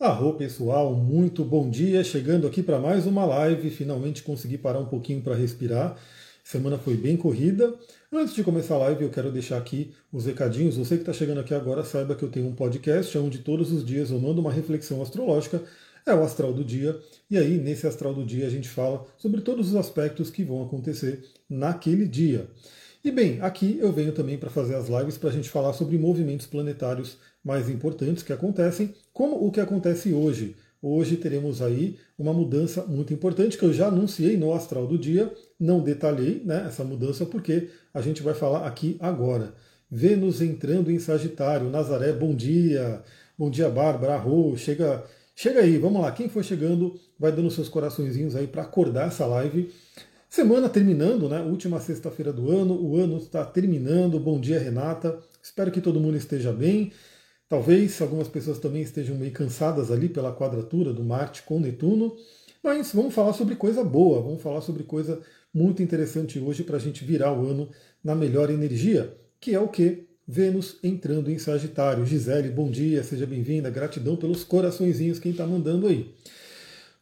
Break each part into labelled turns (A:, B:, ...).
A: Arro pessoal, muito bom dia. Chegando aqui para mais uma live. Finalmente consegui parar um pouquinho para respirar. Semana foi bem corrida. Antes de começar a live, eu quero deixar aqui os recadinhos. Você que está chegando aqui agora, saiba que eu tenho um podcast onde todos os dias eu mando uma reflexão astrológica. É o Astral do Dia. E aí, nesse Astral do Dia, a gente fala sobre todos os aspectos que vão acontecer naquele dia. E bem, aqui eu venho também para fazer as lives para a gente falar sobre movimentos planetários mais importantes que acontecem, como o que acontece hoje. Hoje teremos aí uma mudança muito importante que eu já anunciei no Astral do Dia, não detalhei né, essa mudança porque a gente vai falar aqui agora. Vênus entrando em Sagitário, Nazaré, bom dia. Bom dia, Bárbara, Rô, chega, chega aí, vamos lá. Quem for chegando, vai dando seus coraçõezinhos aí para acordar essa live. Semana terminando, né? Última sexta-feira do ano, o ano está terminando. Bom dia, Renata. Espero que todo mundo esteja bem. Talvez algumas pessoas também estejam meio cansadas ali pela quadratura do Marte com Netuno, mas vamos falar sobre coisa boa, vamos falar sobre coisa muito interessante hoje para a gente virar o ano na melhor energia, que é o que? Vênus entrando em Sagitário. Gisele, bom dia, seja bem-vinda, gratidão pelos coraçõezinhos quem está mandando aí.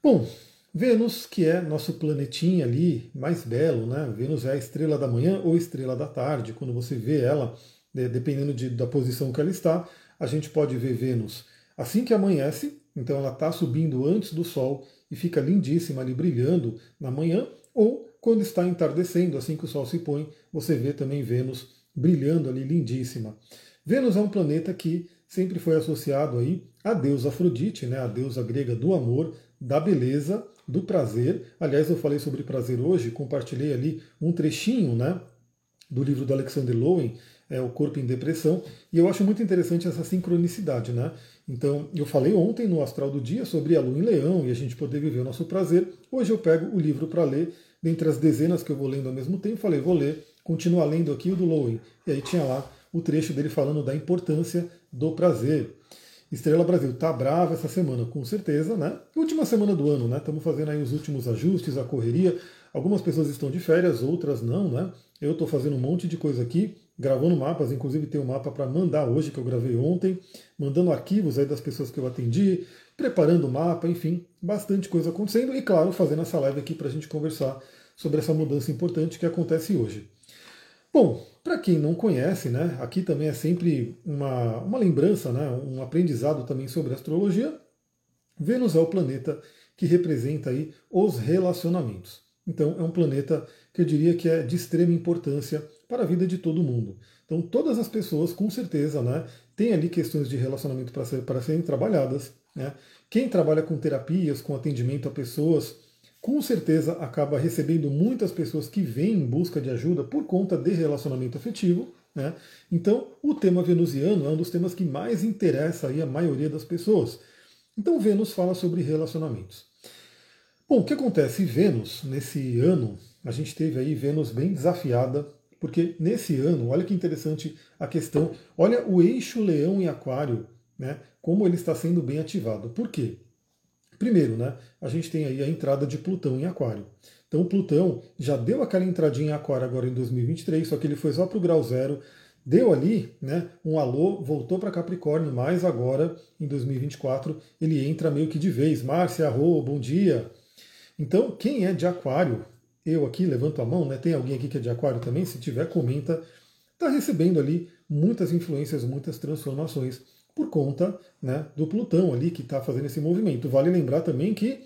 A: Bom, Vênus, que é nosso planetinha ali mais belo, né? Vênus é a estrela da manhã ou estrela da tarde, quando você vê ela, né, dependendo de, da posição que ela está, a gente pode ver Vênus assim que amanhece, então ela está subindo antes do Sol e fica lindíssima ali brilhando na manhã, ou quando está entardecendo, assim que o Sol se põe, você vê também Vênus brilhando ali lindíssima. Vênus é um planeta que sempre foi associado aí à deusa Afrodite, né, a deusa grega do amor, da beleza, do prazer. Aliás, eu falei sobre prazer hoje, compartilhei ali um trechinho, né, do livro do Alexander Lowen, é, o corpo em depressão. E eu acho muito interessante essa sincronicidade, né? Então, eu falei ontem no Astral do Dia sobre a Lua em Leão e a gente poder viver o nosso prazer. Hoje eu pego o livro para ler, dentre as dezenas que eu vou lendo ao mesmo tempo, falei, vou ler, continuar lendo aqui o do Lowen. E aí tinha lá o trecho dele falando da importância do prazer. Estrela Brasil tá brava essa semana, com certeza, né? Última semana do ano, né? Estamos fazendo aí os últimos ajustes, a correria. Algumas pessoas estão de férias, outras não, né? Eu estou fazendo um monte de coisa aqui gravando mapas, inclusive tem um mapa para mandar hoje que eu gravei ontem, mandando arquivos aí das pessoas que eu atendi, preparando o mapa, enfim, bastante coisa acontecendo e claro, fazendo essa live aqui para a gente conversar sobre essa mudança importante que acontece hoje. Bom, para quem não conhece, né, aqui também é sempre uma, uma lembrança, né, um aprendizado também sobre astrologia. Vênus é o planeta que representa aí os relacionamentos. Então é um planeta que eu diria que é de extrema importância para a vida de todo mundo. Então, todas as pessoas, com certeza, né, têm ali questões de relacionamento para, ser, para serem trabalhadas. Né? Quem trabalha com terapias, com atendimento a pessoas, com certeza acaba recebendo muitas pessoas que vêm em busca de ajuda por conta de relacionamento afetivo. Né? Então, o tema venusiano é um dos temas que mais interessa aí a maioria das pessoas. Então, Vênus fala sobre relacionamentos. Bom, o que acontece? Vênus, nesse ano, a gente teve aí Vênus bem desafiada porque nesse ano, olha que interessante a questão, olha o eixo leão e aquário, né, como ele está sendo bem ativado. Por quê? Primeiro, né, a gente tem aí a entrada de Plutão em aquário. Então Plutão já deu aquela entradinha em aquário agora em 2023, só que ele foi só para o grau zero, deu ali né, um alô, voltou para Capricórnio, mas agora, em 2024, ele entra meio que de vez. Márcia, arro, bom dia. Então, quem é de aquário eu aqui levanto a mão, né? Tem alguém aqui que é de aquário também? Se tiver, comenta. Está recebendo ali muitas influências, muitas transformações por conta né, do Plutão ali que está fazendo esse movimento. Vale lembrar também que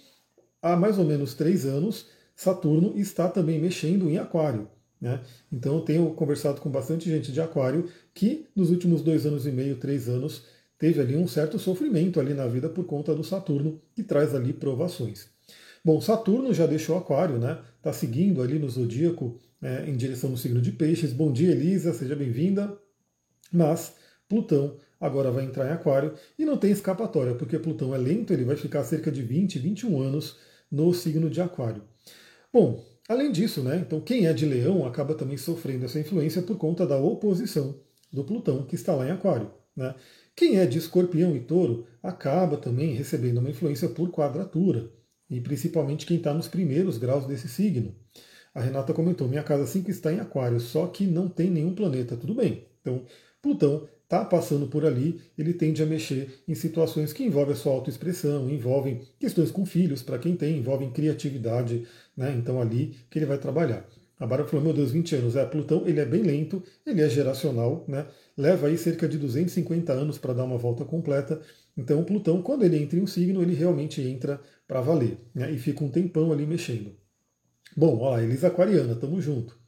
A: há mais ou menos três anos Saturno está também mexendo em Aquário. Né? Então eu tenho conversado com bastante gente de Aquário que nos últimos dois anos e meio, três anos, teve ali um certo sofrimento ali na vida por conta do Saturno que traz ali provações. Bom, Saturno já deixou Aquário, né? Está seguindo ali no zodíaco é, em direção no signo de Peixes. Bom dia, Elisa, seja bem-vinda. Mas Plutão agora vai entrar em Aquário e não tem escapatória, porque Plutão é lento, ele vai ficar cerca de 20, 21 anos no signo de Aquário. Bom, além disso, né? Então quem é de Leão acaba também sofrendo essa influência por conta da oposição do Plutão que está lá em Aquário, né? Quem é de Escorpião e Touro acaba também recebendo uma influência por quadratura e principalmente quem está nos primeiros graus desse signo. A Renata comentou: minha casa 5 está em Aquário, só que não tem nenhum planeta. Tudo bem. Então, Plutão está passando por ali, ele tende a mexer em situações que envolvem a sua autoexpressão, envolvem questões com filhos, para quem tem, envolvem criatividade, né? Então ali que ele vai trabalhar. A Bárbara falou, meu Deus, 20 anos. É, Plutão, ele é bem lento, ele é geracional, né? Leva aí cerca de 250 anos para dar uma volta completa. Então, Plutão, quando ele entra em um signo, ele realmente entra para valer, né? E fica um tempão ali mexendo. Bom, olha Elisa Aquariana, tamo junto.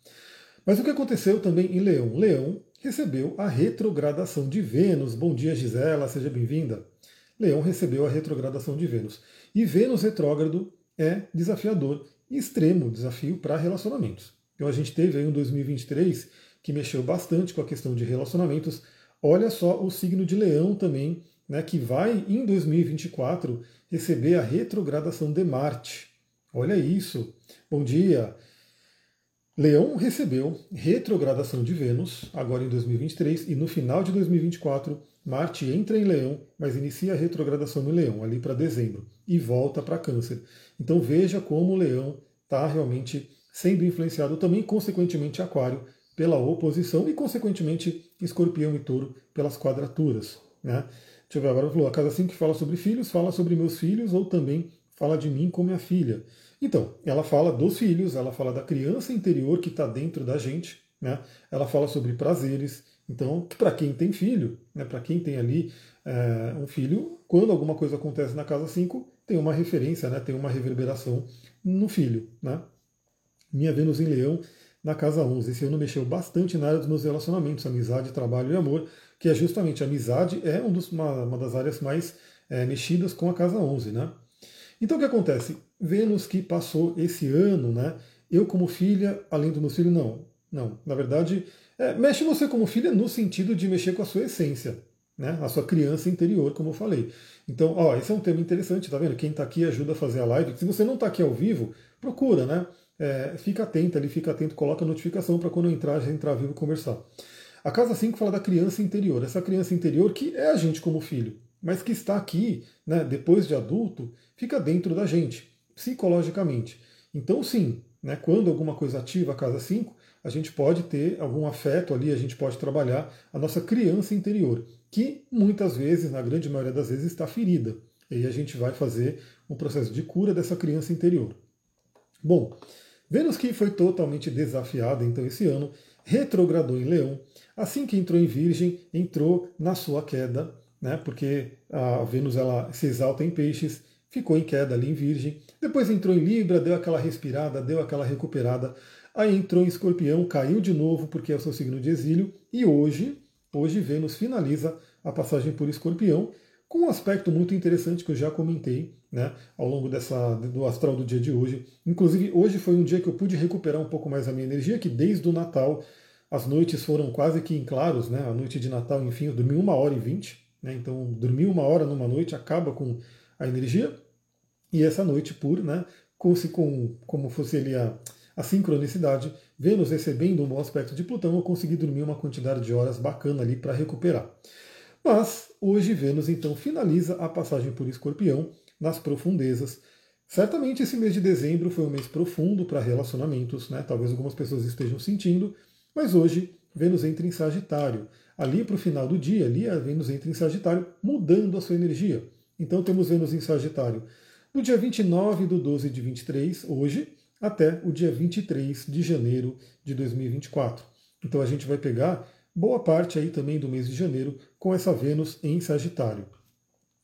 A: Mas o que aconteceu também em Leão? Leão recebeu a retrogradação de Vênus. Bom dia, Gisela, seja bem-vinda. Leão recebeu a retrogradação de Vênus. E Vênus retrógrado é desafiador, extremo desafio para relacionamentos. Então a gente teve aí um 2023 que mexeu bastante com a questão de relacionamentos. Olha só o signo de Leão também, né, que vai em 2024 receber a retrogradação de Marte. Olha isso. Bom dia. Leão recebeu retrogradação de Vênus, agora em 2023, e no final de 2024, Marte entra em Leão, mas inicia a retrogradação no Leão, ali para dezembro, e volta para Câncer. Então veja como o Leão está realmente sendo influenciado também, consequentemente, Aquário pela oposição e, consequentemente, Escorpião e Touro pelas quadraturas. Né? Deixa eu ver agora, falou, a casa 5 que fala sobre filhos, fala sobre meus filhos, ou também fala de mim como minha filha. Então, ela fala dos filhos, ela fala da criança interior que está dentro da gente, né? ela fala sobre prazeres. Então, para quem tem filho, né? para quem tem ali é, um filho, quando alguma coisa acontece na casa 5, tem uma referência, né? tem uma reverberação no filho. Né? Minha Vênus em Leão na casa 11. Esse ano mexeu bastante na área dos meus relacionamentos, amizade, trabalho e amor, que é justamente a amizade é um dos, uma, uma das áreas mais é, mexidas com a casa 11. Né? Então o que acontece? Vênus que passou esse ano, né? Eu como filha, além do meu filho, não. Não, na verdade, é, mexe você como filha no sentido de mexer com a sua essência, né? A sua criança interior, como eu falei. Então, ó, esse é um tema interessante, tá vendo? Quem está aqui ajuda a fazer a live. Se você não está aqui ao vivo, procura, né? É, fica atento ali, fica atento, coloca a notificação para quando eu entrar, já entrar vivo e conversar. A casa 5 fala da criança interior, essa criança interior que é a gente como filho, mas que está aqui, né, depois de adulto, fica dentro da gente, psicologicamente. Então, sim, né, quando alguma coisa ativa a casa 5, a gente pode ter algum afeto ali, a gente pode trabalhar a nossa criança interior, que muitas vezes, na grande maioria das vezes, está ferida. E a gente vai fazer um processo de cura dessa criança interior. Bom, Vênus que foi totalmente desafiada então esse ano, retrogradou em Leão, assim que entrou em Virgem, entrou na sua queda, né? Porque a Vênus ela se exalta em Peixes, ficou em queda ali em Virgem, depois entrou em Libra, deu aquela respirada, deu aquela recuperada, aí entrou em Escorpião, caiu de novo porque é o seu signo de exílio, e hoje, hoje Vênus finaliza a passagem por Escorpião, com um aspecto muito interessante que eu já comentei né, ao longo dessa, do astral do dia de hoje. Inclusive, hoje foi um dia que eu pude recuperar um pouco mais a minha energia, que desde o Natal as noites foram quase que em claros, né, a noite de Natal, enfim, eu dormi uma hora e vinte, né, então dormir uma hora numa noite acaba com a energia. E essa noite, por, né, como, se, com, como fosse ali a, a sincronicidade, Vênus recebendo um bom aspecto de Plutão, eu consegui dormir uma quantidade de horas bacana ali para recuperar. Mas hoje Vênus então finaliza a passagem por Escorpião nas profundezas. Certamente esse mês de dezembro foi um mês profundo para relacionamentos, né? Talvez algumas pessoas estejam sentindo, mas hoje Vênus entra em Sagitário. Ali para o final do dia, ali a Vênus entra em Sagitário, mudando a sua energia. Então temos Vênus em Sagitário no dia 29 do 12 de 23, hoje, até o dia 23 de janeiro de 2024. Então a gente vai pegar boa parte aí também do mês de janeiro com essa Vênus em Sagitário.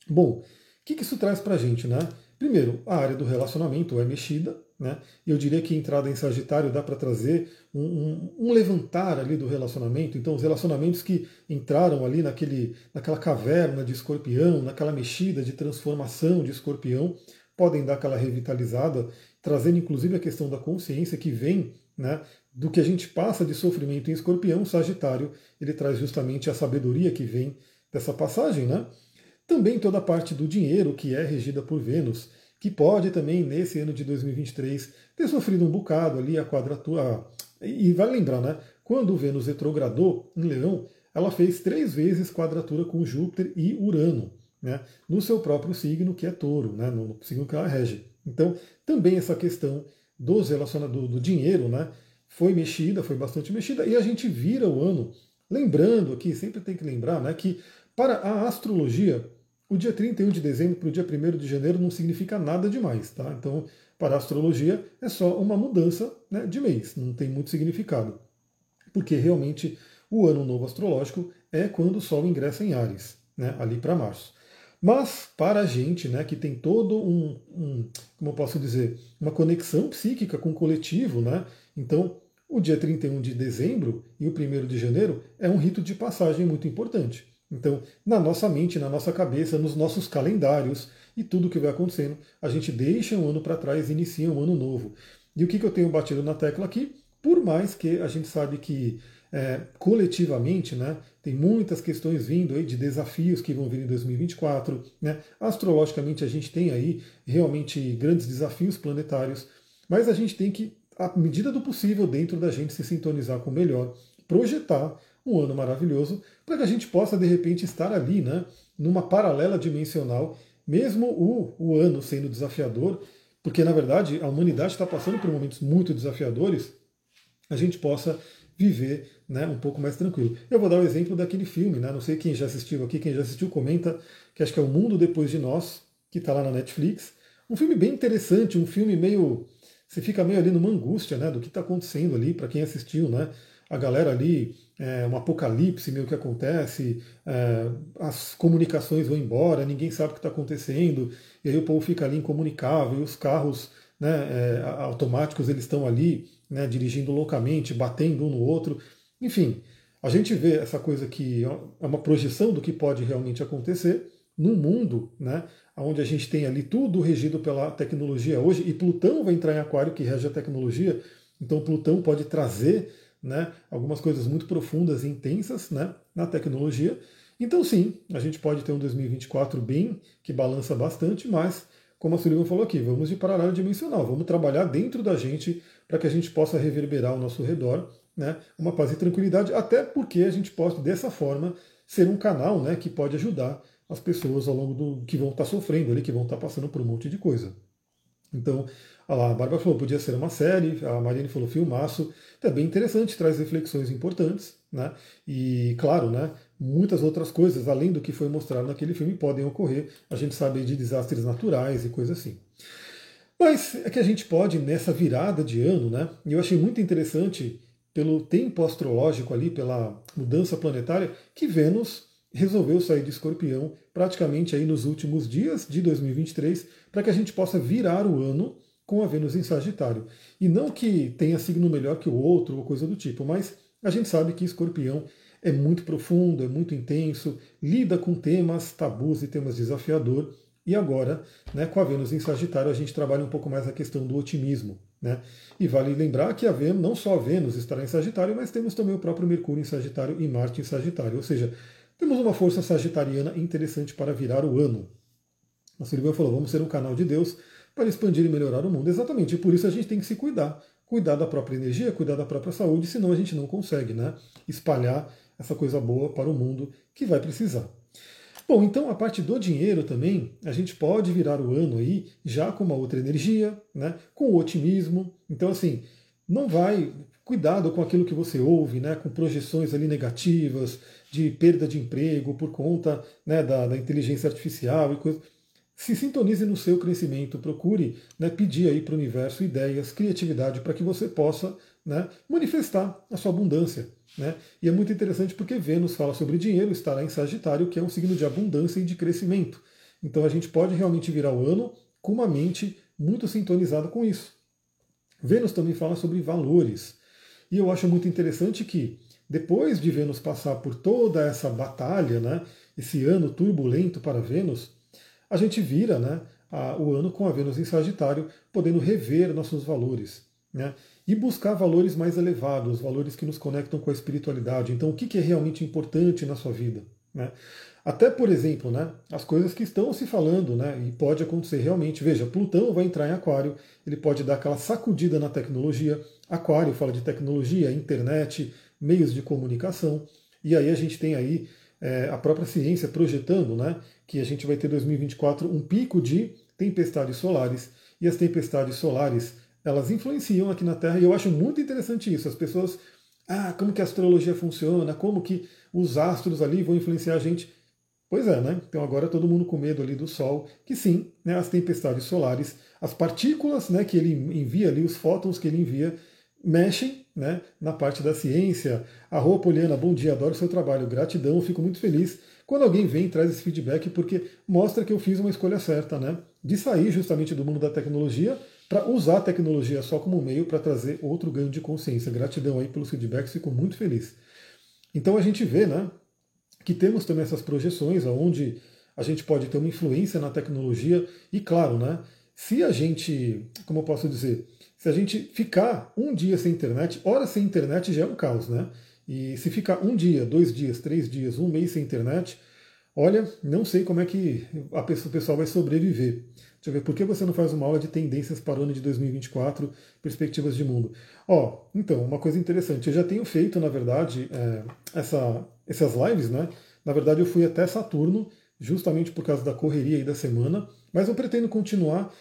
A: Bom, que, que isso traz para a gente, né? Primeiro, a área do relacionamento é mexida, né? Eu diria que a entrada em Sagitário dá para trazer um, um, um, levantar ali do relacionamento. Então, os relacionamentos que entraram ali naquele, naquela caverna de escorpião, naquela mexida de transformação de escorpião, podem dar aquela revitalizada, trazendo inclusive a questão da consciência que vem né, do que a gente passa de sofrimento em escorpião, Sagitário, ele traz justamente a sabedoria que vem dessa passagem. Né? Também toda a parte do dinheiro, que é regida por Vênus que pode também, nesse ano de 2023, ter sofrido um bocado ali a quadratura. E vai lembrar, né? Quando Vênus retrogradou em Leão, ela fez três vezes quadratura com Júpiter e Urano, né? No seu próprio signo, que é touro, né? No signo que ela rege. Então, também essa questão dos relacionados do dinheiro, né? Foi mexida, foi bastante mexida, e a gente vira o ano Lembrando aqui, sempre tem que lembrar né, que para a astrologia, o dia 31 de dezembro para o dia 1 de janeiro não significa nada demais. Tá? Então, para a astrologia, é só uma mudança né, de mês, não tem muito significado. Porque realmente o ano novo astrológico é quando o Sol ingressa em Ares, né, ali para março. Mas para a gente, né, que tem todo um, um, como eu posso dizer, uma conexão psíquica com o coletivo, né? Então, o dia 31 de dezembro e o 1 de janeiro é um rito de passagem muito importante. Então, na nossa mente, na nossa cabeça, nos nossos calendários e tudo que vai acontecendo, a gente deixa um ano para trás e inicia um ano novo. E o que, que eu tenho batido na tecla aqui? Por mais que a gente sabe que é, coletivamente, né, tem muitas questões vindo aí de desafios que vão vir em 2024. Né? Astrologicamente, a gente tem aí realmente grandes desafios planetários, mas a gente tem que, à medida do possível, dentro da gente se sintonizar com o melhor, projetar um ano maravilhoso para que a gente possa, de repente, estar ali, né, numa paralela dimensional, mesmo o, o ano sendo desafiador, porque na verdade a humanidade está passando por momentos muito desafiadores, a gente possa viver né, um pouco mais tranquilo. Eu vou dar o exemplo daquele filme, né, não sei quem já assistiu aqui, quem já assistiu comenta, que acho que é O Mundo Depois de Nós, que está lá na Netflix. Um filme bem interessante, um filme meio. Você fica meio ali numa angústia né, do que está acontecendo ali, para quem assistiu, né? A galera ali, é, um apocalipse meio que acontece, é, as comunicações vão embora, ninguém sabe o que está acontecendo, e aí o povo fica ali incomunicável, e os carros né, é, automáticos eles estão ali né, dirigindo loucamente, batendo um no outro. Enfim, a gente vê essa coisa que é uma projeção do que pode realmente acontecer num mundo né, onde a gente tem ali tudo regido pela tecnologia hoje, e Plutão vai entrar em Aquário, que rege a tecnologia, então Plutão pode trazer né, algumas coisas muito profundas e intensas né, na tecnologia. Então, sim, a gente pode ter um 2024 bem, que balança bastante, mas como a Sullivan falou aqui, vamos de paralelo dimensional, vamos trabalhar dentro da gente para que a gente possa reverberar ao nosso redor né, uma paz e tranquilidade, até porque a gente pode, dessa forma, ser um canal né, que pode ajudar as pessoas ao longo do que vão estar sofrendo ali, que vão estar passando por um monte de coisa. Então, a Bárbara falou, podia ser uma série, a Marine falou, filmaço. É bem interessante, traz reflexões importantes, né? E, claro, né, muitas outras coisas, além do que foi mostrado naquele filme, podem ocorrer. A gente sabe de desastres naturais e coisas assim. Mas é que a gente pode, nessa virada de ano, né? E eu achei muito interessante, pelo tempo astrológico ali, pela mudança planetária, que Vênus resolveu sair de escorpião praticamente aí nos últimos dias de 2023, para que a gente possa virar o ano com a Vênus em Sagitário. E não que tenha signo melhor que o outro ou coisa do tipo, mas a gente sabe que escorpião é muito profundo, é muito intenso, lida com temas tabus e temas desafiador. E agora, né, com a Vênus em Sagitário, a gente trabalha um pouco mais a questão do otimismo. Né? E vale lembrar que a Vênus, não só a Vênus estará em Sagitário, mas temos também o próprio Mercúrio em Sagitário e Marte em Sagitário. Ou seja, temos uma força sagitariana interessante para virar o ano. A Silvia falou: vamos ser um canal de Deus para expandir e melhorar o mundo. Exatamente, e por isso a gente tem que se cuidar. Cuidar da própria energia, cuidar da própria saúde, senão a gente não consegue né, espalhar essa coisa boa para o mundo que vai precisar. Bom, então a parte do dinheiro também, a gente pode virar o ano aí já com uma outra energia, né, com otimismo. Então, assim, não vai. Cuidado com aquilo que você ouve, né, com projeções ali negativas, de perda de emprego por conta né, da, da inteligência artificial e coisas se sintonize no seu crescimento, procure né, pedir aí para o universo ideias, criatividade para que você possa né, manifestar a sua abundância. Né? E é muito interessante porque Vênus fala sobre dinheiro, estará em Sagitário, que é um signo de abundância e de crescimento. Então a gente pode realmente virar o ano com uma mente muito sintonizada com isso. Vênus também fala sobre valores. E eu acho muito interessante que, depois de Vênus passar por toda essa batalha, né, esse ano turbulento para Vênus, a gente vira né, a, o ano com a Vênus em Sagitário, podendo rever nossos valores. Né? e buscar valores mais elevados, valores que nos conectam com a espiritualidade. Então, o que é realmente importante na sua vida? Né? Até, por exemplo, né, as coisas que estão se falando, né, e pode acontecer realmente. Veja, Plutão vai entrar em Aquário, ele pode dar aquela sacudida na tecnologia. Aquário fala de tecnologia, internet, meios de comunicação. E aí a gente tem aí é, a própria ciência projetando né, que a gente vai ter 2024 um pico de tempestades solares. E as tempestades solares elas influenciam aqui na Terra e eu acho muito interessante isso. As pessoas ah, como que a astrologia funciona, como que os astros ali vão influenciar a gente. Pois é, né? Então agora todo mundo com medo ali do Sol, que sim, né, as tempestades solares, as partículas né, que ele envia ali, os fótons que ele envia, mexem né, na parte da ciência. Arroba Poliana, bom dia, adoro seu trabalho, gratidão, fico muito feliz quando alguém vem e traz esse feedback, porque mostra que eu fiz uma escolha certa, né? De sair justamente do mundo da tecnologia para usar a tecnologia só como meio para trazer outro ganho de consciência. Gratidão aí pelos feedbacks, fico muito feliz. Então a gente vê, né, que temos também essas projeções onde a gente pode ter uma influência na tecnologia e claro, né, se a gente, como eu posso dizer, se a gente ficar um dia sem internet, hora sem internet já é um caos, né? E se ficar um dia, dois dias, três dias, um mês sem internet, olha, não sei como é que a pessoa, o pessoal vai sobreviver. Deixa eu ver, por que você não faz uma aula de tendências para o ano de 2024, perspectivas de mundo? Ó, então, uma coisa interessante, eu já tenho feito, na verdade, é, essa, essas lives, né? Na verdade, eu fui até Saturno, justamente por causa da correria aí da semana, mas eu pretendo continuar.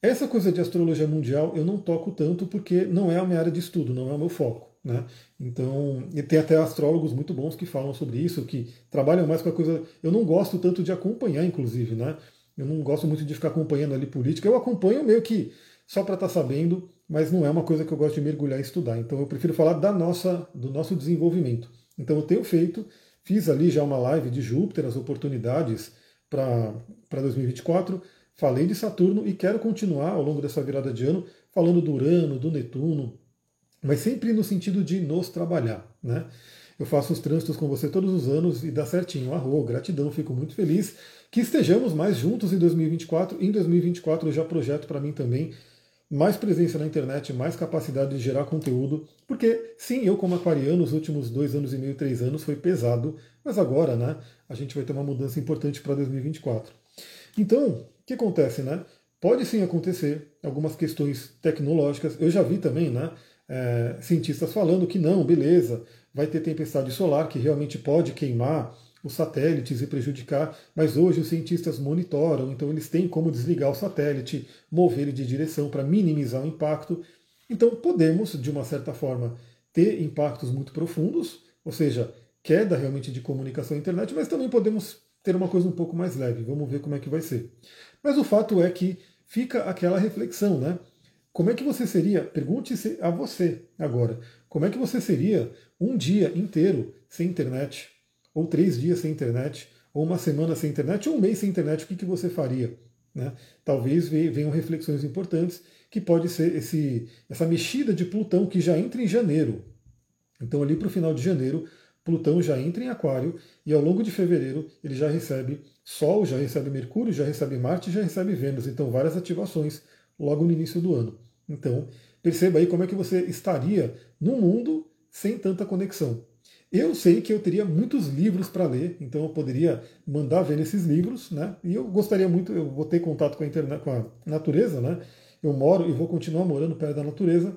A: Essa coisa de astrologia mundial eu não toco tanto porque não é a minha área de estudo, não é o meu foco. Né? Então, e tem até astrólogos muito bons que falam sobre isso, que trabalham mais com a coisa. Eu não gosto tanto de acompanhar, inclusive, né? Eu não gosto muito de ficar acompanhando ali política. Eu acompanho meio que só para estar tá sabendo, mas não é uma coisa que eu gosto de mergulhar e estudar. Então, eu prefiro falar da nossa, do nosso desenvolvimento. Então, eu tenho feito, fiz ali já uma live de Júpiter, as oportunidades para 2024. Falei de Saturno e quero continuar ao longo dessa virada de ano falando do Urano, do Netuno, mas sempre no sentido de nos trabalhar. Né? Eu faço os trânsitos com você todos os anos e dá certinho. Arro, gratidão, fico muito feliz que estejamos mais juntos em 2024. Em 2024 eu já projeto para mim também mais presença na internet, mais capacidade de gerar conteúdo, porque sim, eu como aquariano, os últimos dois anos e meio, três anos foi pesado, mas agora, né, a gente vai ter uma mudança importante para 2024. Então, o que acontece, né? Pode sim acontecer algumas questões tecnológicas. Eu já vi também, né, é, cientistas falando que não, beleza, vai ter tempestade solar que realmente pode queimar os satélites e prejudicar, mas hoje os cientistas monitoram, então eles têm como desligar o satélite, mover ele de direção para minimizar o impacto. Então podemos, de uma certa forma, ter impactos muito profundos, ou seja, queda realmente de comunicação à internet, mas também podemos ter uma coisa um pouco mais leve. Vamos ver como é que vai ser. Mas o fato é que fica aquela reflexão, né? Como é que você seria? Pergunte-se a você agora. Como é que você seria um dia inteiro sem internet? Ou três dias sem internet? Ou uma semana sem internet? Ou um mês sem internet? O que, que você faria? Né? Talvez venham reflexões importantes que pode ser esse, essa mexida de Plutão que já entra em janeiro. Então, ali para o final de janeiro, Plutão já entra em Aquário e ao longo de fevereiro ele já recebe Sol, já recebe Mercúrio, já recebe Marte, já recebe Vênus. Então, várias ativações logo no início do ano. Então, perceba aí como é que você estaria no mundo sem tanta conexão. Eu sei que eu teria muitos livros para ler, então eu poderia mandar ver nesses livros, né? E eu gostaria muito, eu vou ter contato com a, internet, com a natureza, né? Eu moro e vou continuar morando perto da natureza,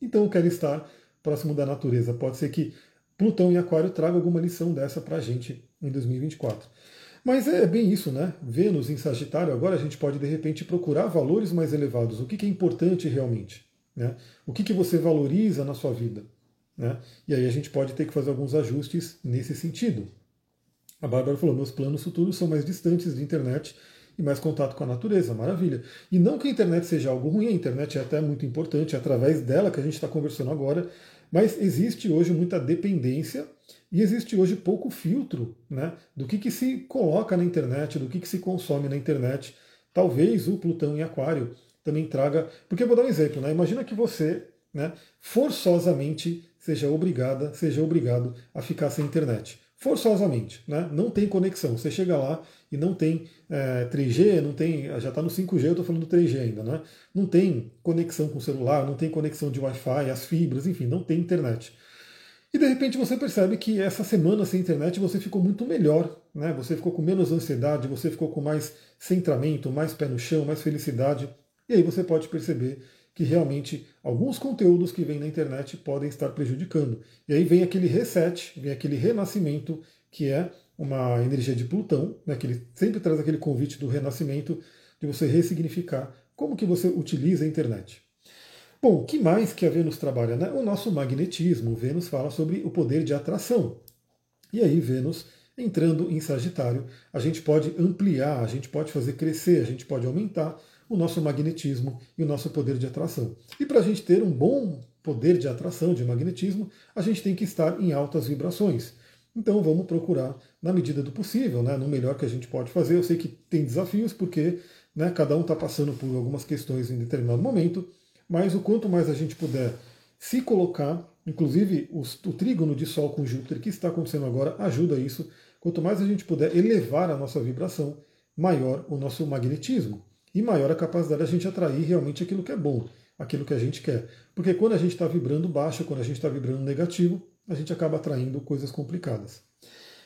A: então eu quero estar próximo da natureza. Pode ser que Plutão em Aquário traga alguma lição dessa para a gente em 2024. Mas é bem isso, né? Vênus em Sagitário, agora a gente pode de repente procurar valores mais elevados. O que, é importante realmente? Né? O que, que você valoriza na sua vida? Né? E aí a gente pode ter que fazer alguns ajustes nesse sentido. A Bárbara falou: meus planos futuros são mais distantes de internet e mais contato com a natureza. Maravilha. E não que a internet seja algo ruim, a internet é até muito importante, é através dela que a gente está conversando agora, mas existe hoje muita dependência e existe hoje pouco filtro né, do que, que se coloca na internet, do que, que se consome na internet. Talvez o Plutão em Aquário também traga. Porque eu vou dar um exemplo, né? Imagina que você né, forçosamente seja obrigada, seja obrigado a ficar sem internet. Forçosamente, né? não tem conexão. Você chega lá e não tem é, 3G, não tem. Já está no 5G, eu estou falando do 3G ainda, né? Não tem conexão com o celular, não tem conexão de Wi-Fi, as fibras, enfim, não tem internet. E de repente você percebe que essa semana sem internet você ficou muito melhor, né? Você ficou com menos ansiedade, você ficou com mais centramento, mais pé no chão, mais felicidade. E aí você pode perceber que realmente alguns conteúdos que vêm na internet podem estar prejudicando. E aí vem aquele reset, vem aquele renascimento, que é uma energia de Plutão, né, que ele sempre traz aquele convite do renascimento, de você ressignificar como que você utiliza a internet. Bom, o que mais que a Vênus trabalha? Né? O nosso magnetismo. Vênus fala sobre o poder de atração. E aí, Vênus entrando em Sagitário, a gente pode ampliar, a gente pode fazer crescer, a gente pode aumentar o nosso magnetismo e o nosso poder de atração. E para a gente ter um bom poder de atração, de magnetismo, a gente tem que estar em altas vibrações. Então vamos procurar, na medida do possível, né, no melhor que a gente pode fazer. Eu sei que tem desafios, porque né, cada um está passando por algumas questões em determinado momento, mas o quanto mais a gente puder se colocar, inclusive o trígono de Sol com Júpiter que está acontecendo agora ajuda isso. Quanto mais a gente puder elevar a nossa vibração, maior o nosso magnetismo e maior a capacidade da gente atrair realmente aquilo que é bom, aquilo que a gente quer. Porque quando a gente está vibrando baixo, quando a gente está vibrando negativo, a gente acaba atraindo coisas complicadas.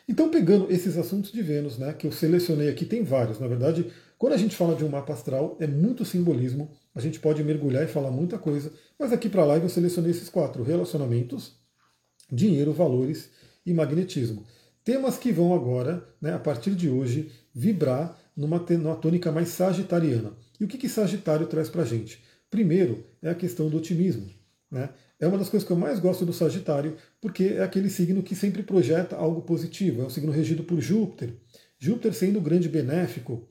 A: Então, pegando esses assuntos de Vênus, né, que eu selecionei aqui, tem vários. Na verdade, quando a gente fala de um mapa astral, é muito simbolismo. A gente pode mergulhar e falar muita coisa. Mas aqui para live eu selecionei esses quatro: relacionamentos, dinheiro, valores e magnetismo. Temas que vão agora, né, a partir de hoje, vibrar numa, numa tônica mais sagitariana. E o que, que Sagitário traz para gente? Primeiro é a questão do otimismo. Né? É uma das coisas que eu mais gosto do Sagitário, porque é aquele signo que sempre projeta algo positivo. É um signo regido por Júpiter. Júpiter sendo o grande benéfico.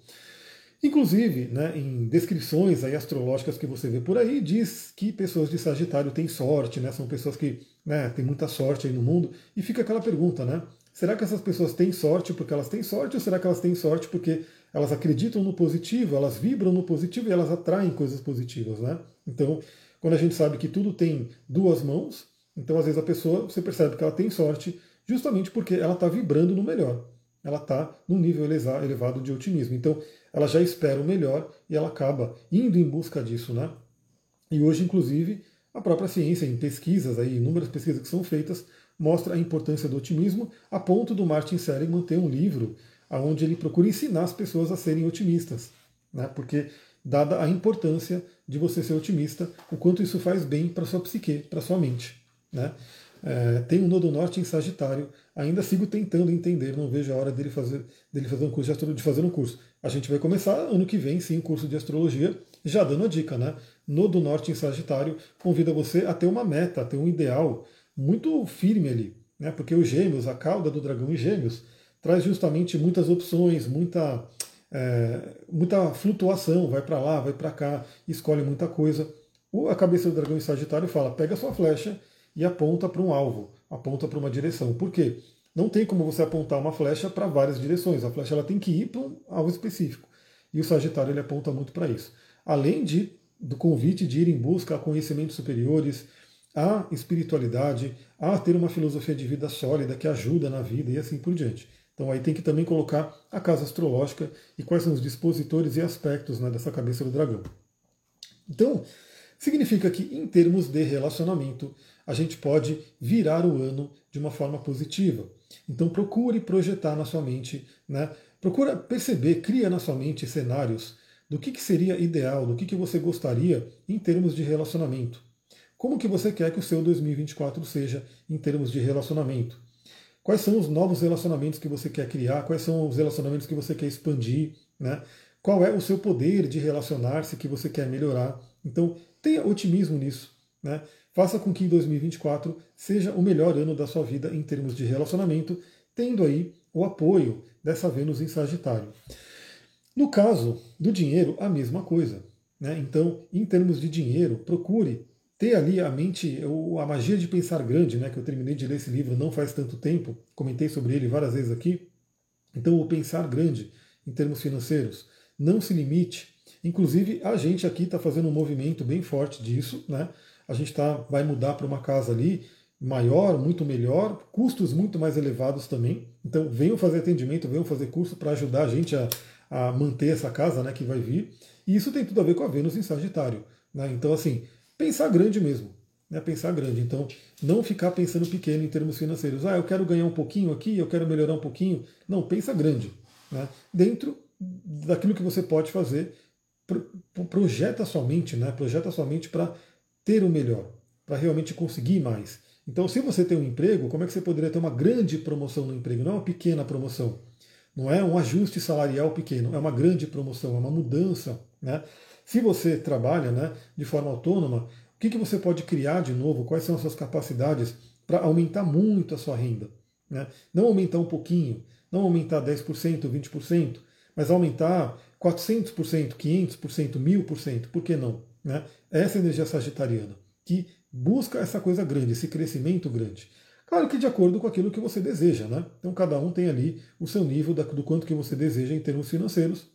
A: Inclusive, né, em descrições aí astrológicas que você vê por aí, diz que pessoas de Sagitário têm sorte, né, são pessoas que né, têm muita sorte aí no mundo. E fica aquela pergunta, né? Será que essas pessoas têm sorte porque elas têm sorte ou será que elas têm sorte porque elas acreditam no positivo, elas vibram no positivo e elas atraem coisas positivas, né? Então, quando a gente sabe que tudo tem duas mãos, então às vezes a pessoa, você percebe que ela tem sorte justamente porque ela está vibrando no melhor. Ela está num nível elevado de otimismo. Então, ela já espera o melhor e ela acaba indo em busca disso, né? E hoje, inclusive, a própria ciência, em pesquisas, aí, inúmeras pesquisas que são feitas, mostra a importância do otimismo, a ponto do Martin Seligman ter um livro onde ele procura ensinar as pessoas a serem otimistas. Né? Porque, dada a importância de você ser otimista, o quanto isso faz bem para sua psique, para sua mente. Né? É, tem um nodo norte em Sagitário, ainda sigo tentando entender, não vejo a hora dele fazer, dele fazer um curso de, de fazer um curso. A gente vai começar ano que vem, sim, um curso de astrologia, já dando a dica, né? Nodo norte em Sagitário convida você a ter uma meta, a ter um ideal muito firme ali, né? Porque os gêmeos, a cauda do dragão em gêmeos, traz justamente muitas opções, muita, é, muita flutuação, vai para lá, vai para cá, escolhe muita coisa. A cabeça do dragão em Sagitário fala: pega sua flecha e aponta para um alvo, aponta para uma direção. Por quê? Não tem como você apontar uma flecha para várias direções. A flecha ela tem que ir para alvo específico. E o Sagitário ele aponta muito para isso. Além de, do convite de ir em busca a conhecimentos superiores, a espiritualidade, a ter uma filosofia de vida sólida que ajuda na vida e assim por diante. Então aí tem que também colocar a casa astrológica e quais são os dispositores e aspectos né, dessa cabeça do dragão. Então, significa que em termos de relacionamento, a gente pode virar o ano de uma forma positiva. Então procure projetar na sua mente, né? procura perceber, cria na sua mente cenários do que, que seria ideal, do que, que você gostaria em termos de relacionamento. Como que você quer que o seu 2024 seja em termos de relacionamento? Quais são os novos relacionamentos que você quer criar? Quais são os relacionamentos que você quer expandir? Né? Qual é o seu poder de relacionar-se que você quer melhorar? Então, tenha otimismo nisso. Né? Faça com que 2024 seja o melhor ano da sua vida em termos de relacionamento, tendo aí o apoio dessa Vênus em Sagitário. No caso do dinheiro, a mesma coisa. Né? Então, em termos de dinheiro, procure ter ali a mente, a magia de pensar grande, né? que eu terminei de ler esse livro não faz tanto tempo, comentei sobre ele várias vezes aqui. Então, o pensar grande em termos financeiros, não se limite. Inclusive, a gente aqui está fazendo um movimento bem forte disso, né? A gente tá, vai mudar para uma casa ali maior, muito melhor, custos muito mais elevados também. Então venham fazer atendimento, venham fazer curso para ajudar a gente a, a, manter essa casa né, que vai vir. E isso tem tudo a ver com a Vênus em Sagitário. Né? Então, assim, pensar grande mesmo. Né, pensar grande. Então, não ficar pensando pequeno em termos financeiros. Ah, eu quero ganhar um pouquinho aqui, eu quero melhorar um pouquinho. Não, pensa grande. Né? Dentro daquilo que você pode fazer, projeta sua mente, né? projeta sua mente para ter o melhor, para realmente conseguir mais. Então, se você tem um emprego, como é que você poderia ter uma grande promoção no emprego? Não é uma pequena promoção. Não é um ajuste salarial pequeno, é uma grande promoção, é uma mudança. Né? Se você trabalha né, de forma autônoma, O que, que você pode criar de novo? Quais são as suas capacidades para aumentar muito a sua renda? Né? Não aumentar um pouquinho, não aumentar 10%, 20%, mas aumentar 400%, 500%, 1000%, por que não? Né? Essa energia sagitariana, que busca essa coisa grande, esse crescimento grande. Claro que de acordo com aquilo que você deseja, né? Então cada um tem ali o seu nível do quanto que você deseja em termos financeiros,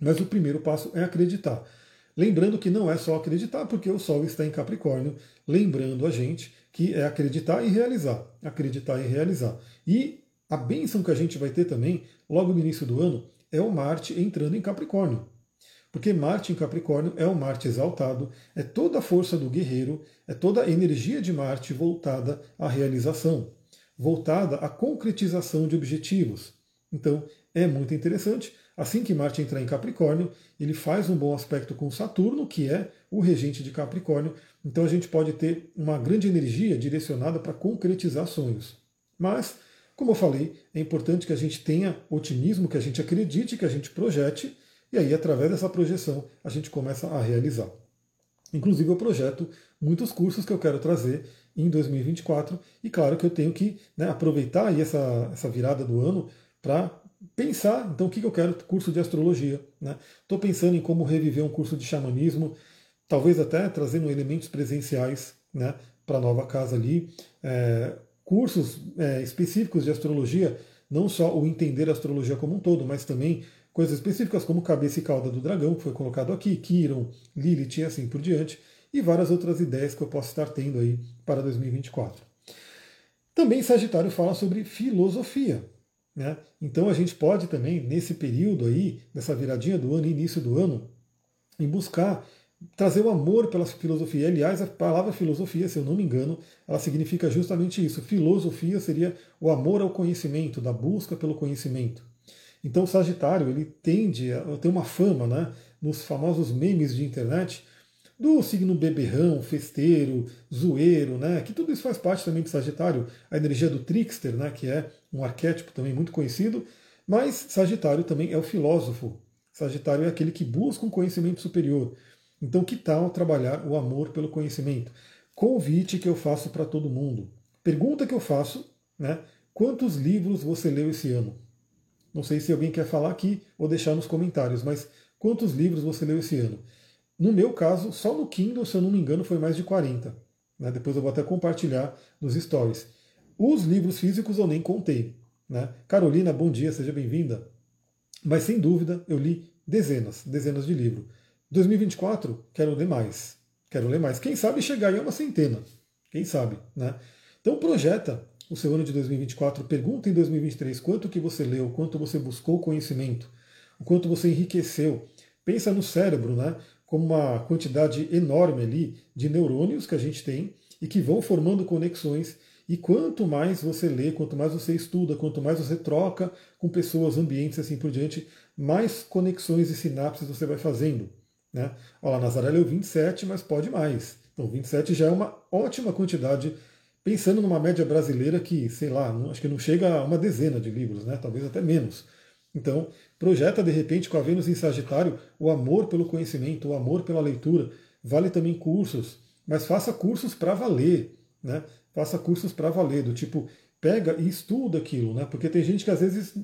A: mas o primeiro passo é acreditar. Lembrando que não é só acreditar, porque o Sol está em Capricórnio, lembrando a gente que é acreditar e realizar. Acreditar e realizar. E a bênção que a gente vai ter também, logo no início do ano, é o Marte entrando em Capricórnio. Porque Marte em Capricórnio é um Marte exaltado, é toda a força do guerreiro, é toda a energia de Marte voltada à realização, voltada à concretização de objetivos. Então, é muito interessante. Assim que Marte entrar em Capricórnio, ele faz um bom aspecto com Saturno, que é o regente de Capricórnio. Então a gente pode ter uma grande energia direcionada para concretizar sonhos. Mas, como eu falei, é importante que a gente tenha otimismo, que a gente acredite, que a gente projete, e aí, através dessa projeção, a gente começa a realizar. Inclusive, eu projeto muitos cursos que eu quero trazer em 2024, e claro que eu tenho que né, aproveitar aí essa, essa virada do ano para pensar, então, o que eu quero? Curso de astrologia. Estou né? pensando em como reviver um curso de xamanismo, talvez até trazendo elementos presenciais né, para a nova casa ali. É, cursos é, específicos de astrologia, não só o entender a astrologia como um todo, mas também coisas específicas como cabeça e cauda do dragão, que foi colocado aqui, Kiron, Lilith e assim por diante, e várias outras ideias que eu posso estar tendo aí para 2024. Também Sagitário fala sobre filosofia. Né? Então a gente pode também, nesse período aí, nessa viradinha do ano, início do ano, em buscar trazer o amor pela filosofia. Aliás, a palavra filosofia, se eu não me engano, ela significa justamente isso. Filosofia seria o amor ao conhecimento, da busca pelo conhecimento. Então o Sagitário ele tende a ter uma fama, né, nos famosos memes de internet, do signo beberrão, festeiro, zoeiro, né? Que tudo isso faz parte também de Sagitário, a energia do trickster, né? Que é um arquétipo também muito conhecido, mas Sagitário também é o filósofo. Sagitário é aquele que busca um conhecimento superior. Então, que tal trabalhar o amor pelo conhecimento? Convite que eu faço para todo mundo. Pergunta que eu faço, né? Quantos livros você leu esse ano? Não sei se alguém quer falar aqui ou deixar nos comentários, mas quantos livros você leu esse ano? No meu caso, só no Kindle, se eu não me engano, foi mais de 40. Né? Depois eu vou até compartilhar nos stories. Os livros físicos eu nem contei. Né? Carolina, bom dia, seja bem-vinda. Mas sem dúvida, eu li dezenas, dezenas de livros. 2024, quero ler mais. Quero ler mais. Quem sabe chegar em uma centena. Quem sabe, né? Então projeta o seu ano de 2024, pergunta em 2023 quanto que você leu, quanto você buscou conhecimento, o quanto você enriqueceu. Pensa no cérebro, né? como uma quantidade enorme ali de neurônios que a gente tem e que vão formando conexões. E quanto mais você lê, quanto mais você estuda, quanto mais você troca com pessoas, ambientes assim por diante, mais conexões e sinapses você vai fazendo. Né? Olha Nazaré leu 27, mas pode mais. Então 27 já é uma ótima quantidade, pensando numa média brasileira que, sei lá, acho que não chega a uma dezena de livros, né? talvez até menos. Então, projeta de repente com a Vênus em Sagitário o amor pelo conhecimento, o amor pela leitura. Vale também cursos, mas faça cursos para valer, né? Faça cursos para valer, do tipo, pega e estuda aquilo, né? Porque tem gente que às vezes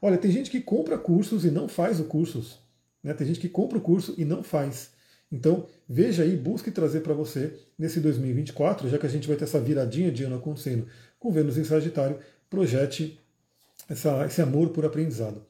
A: olha, tem gente que compra cursos e não faz o cursos, né? Tem gente que compra o curso e não faz. Então, veja aí, busque trazer para você nesse 2024, já que a gente vai ter essa viradinha de ano acontecendo com Vênus em Sagitário, projete essa, esse amor por aprendizado.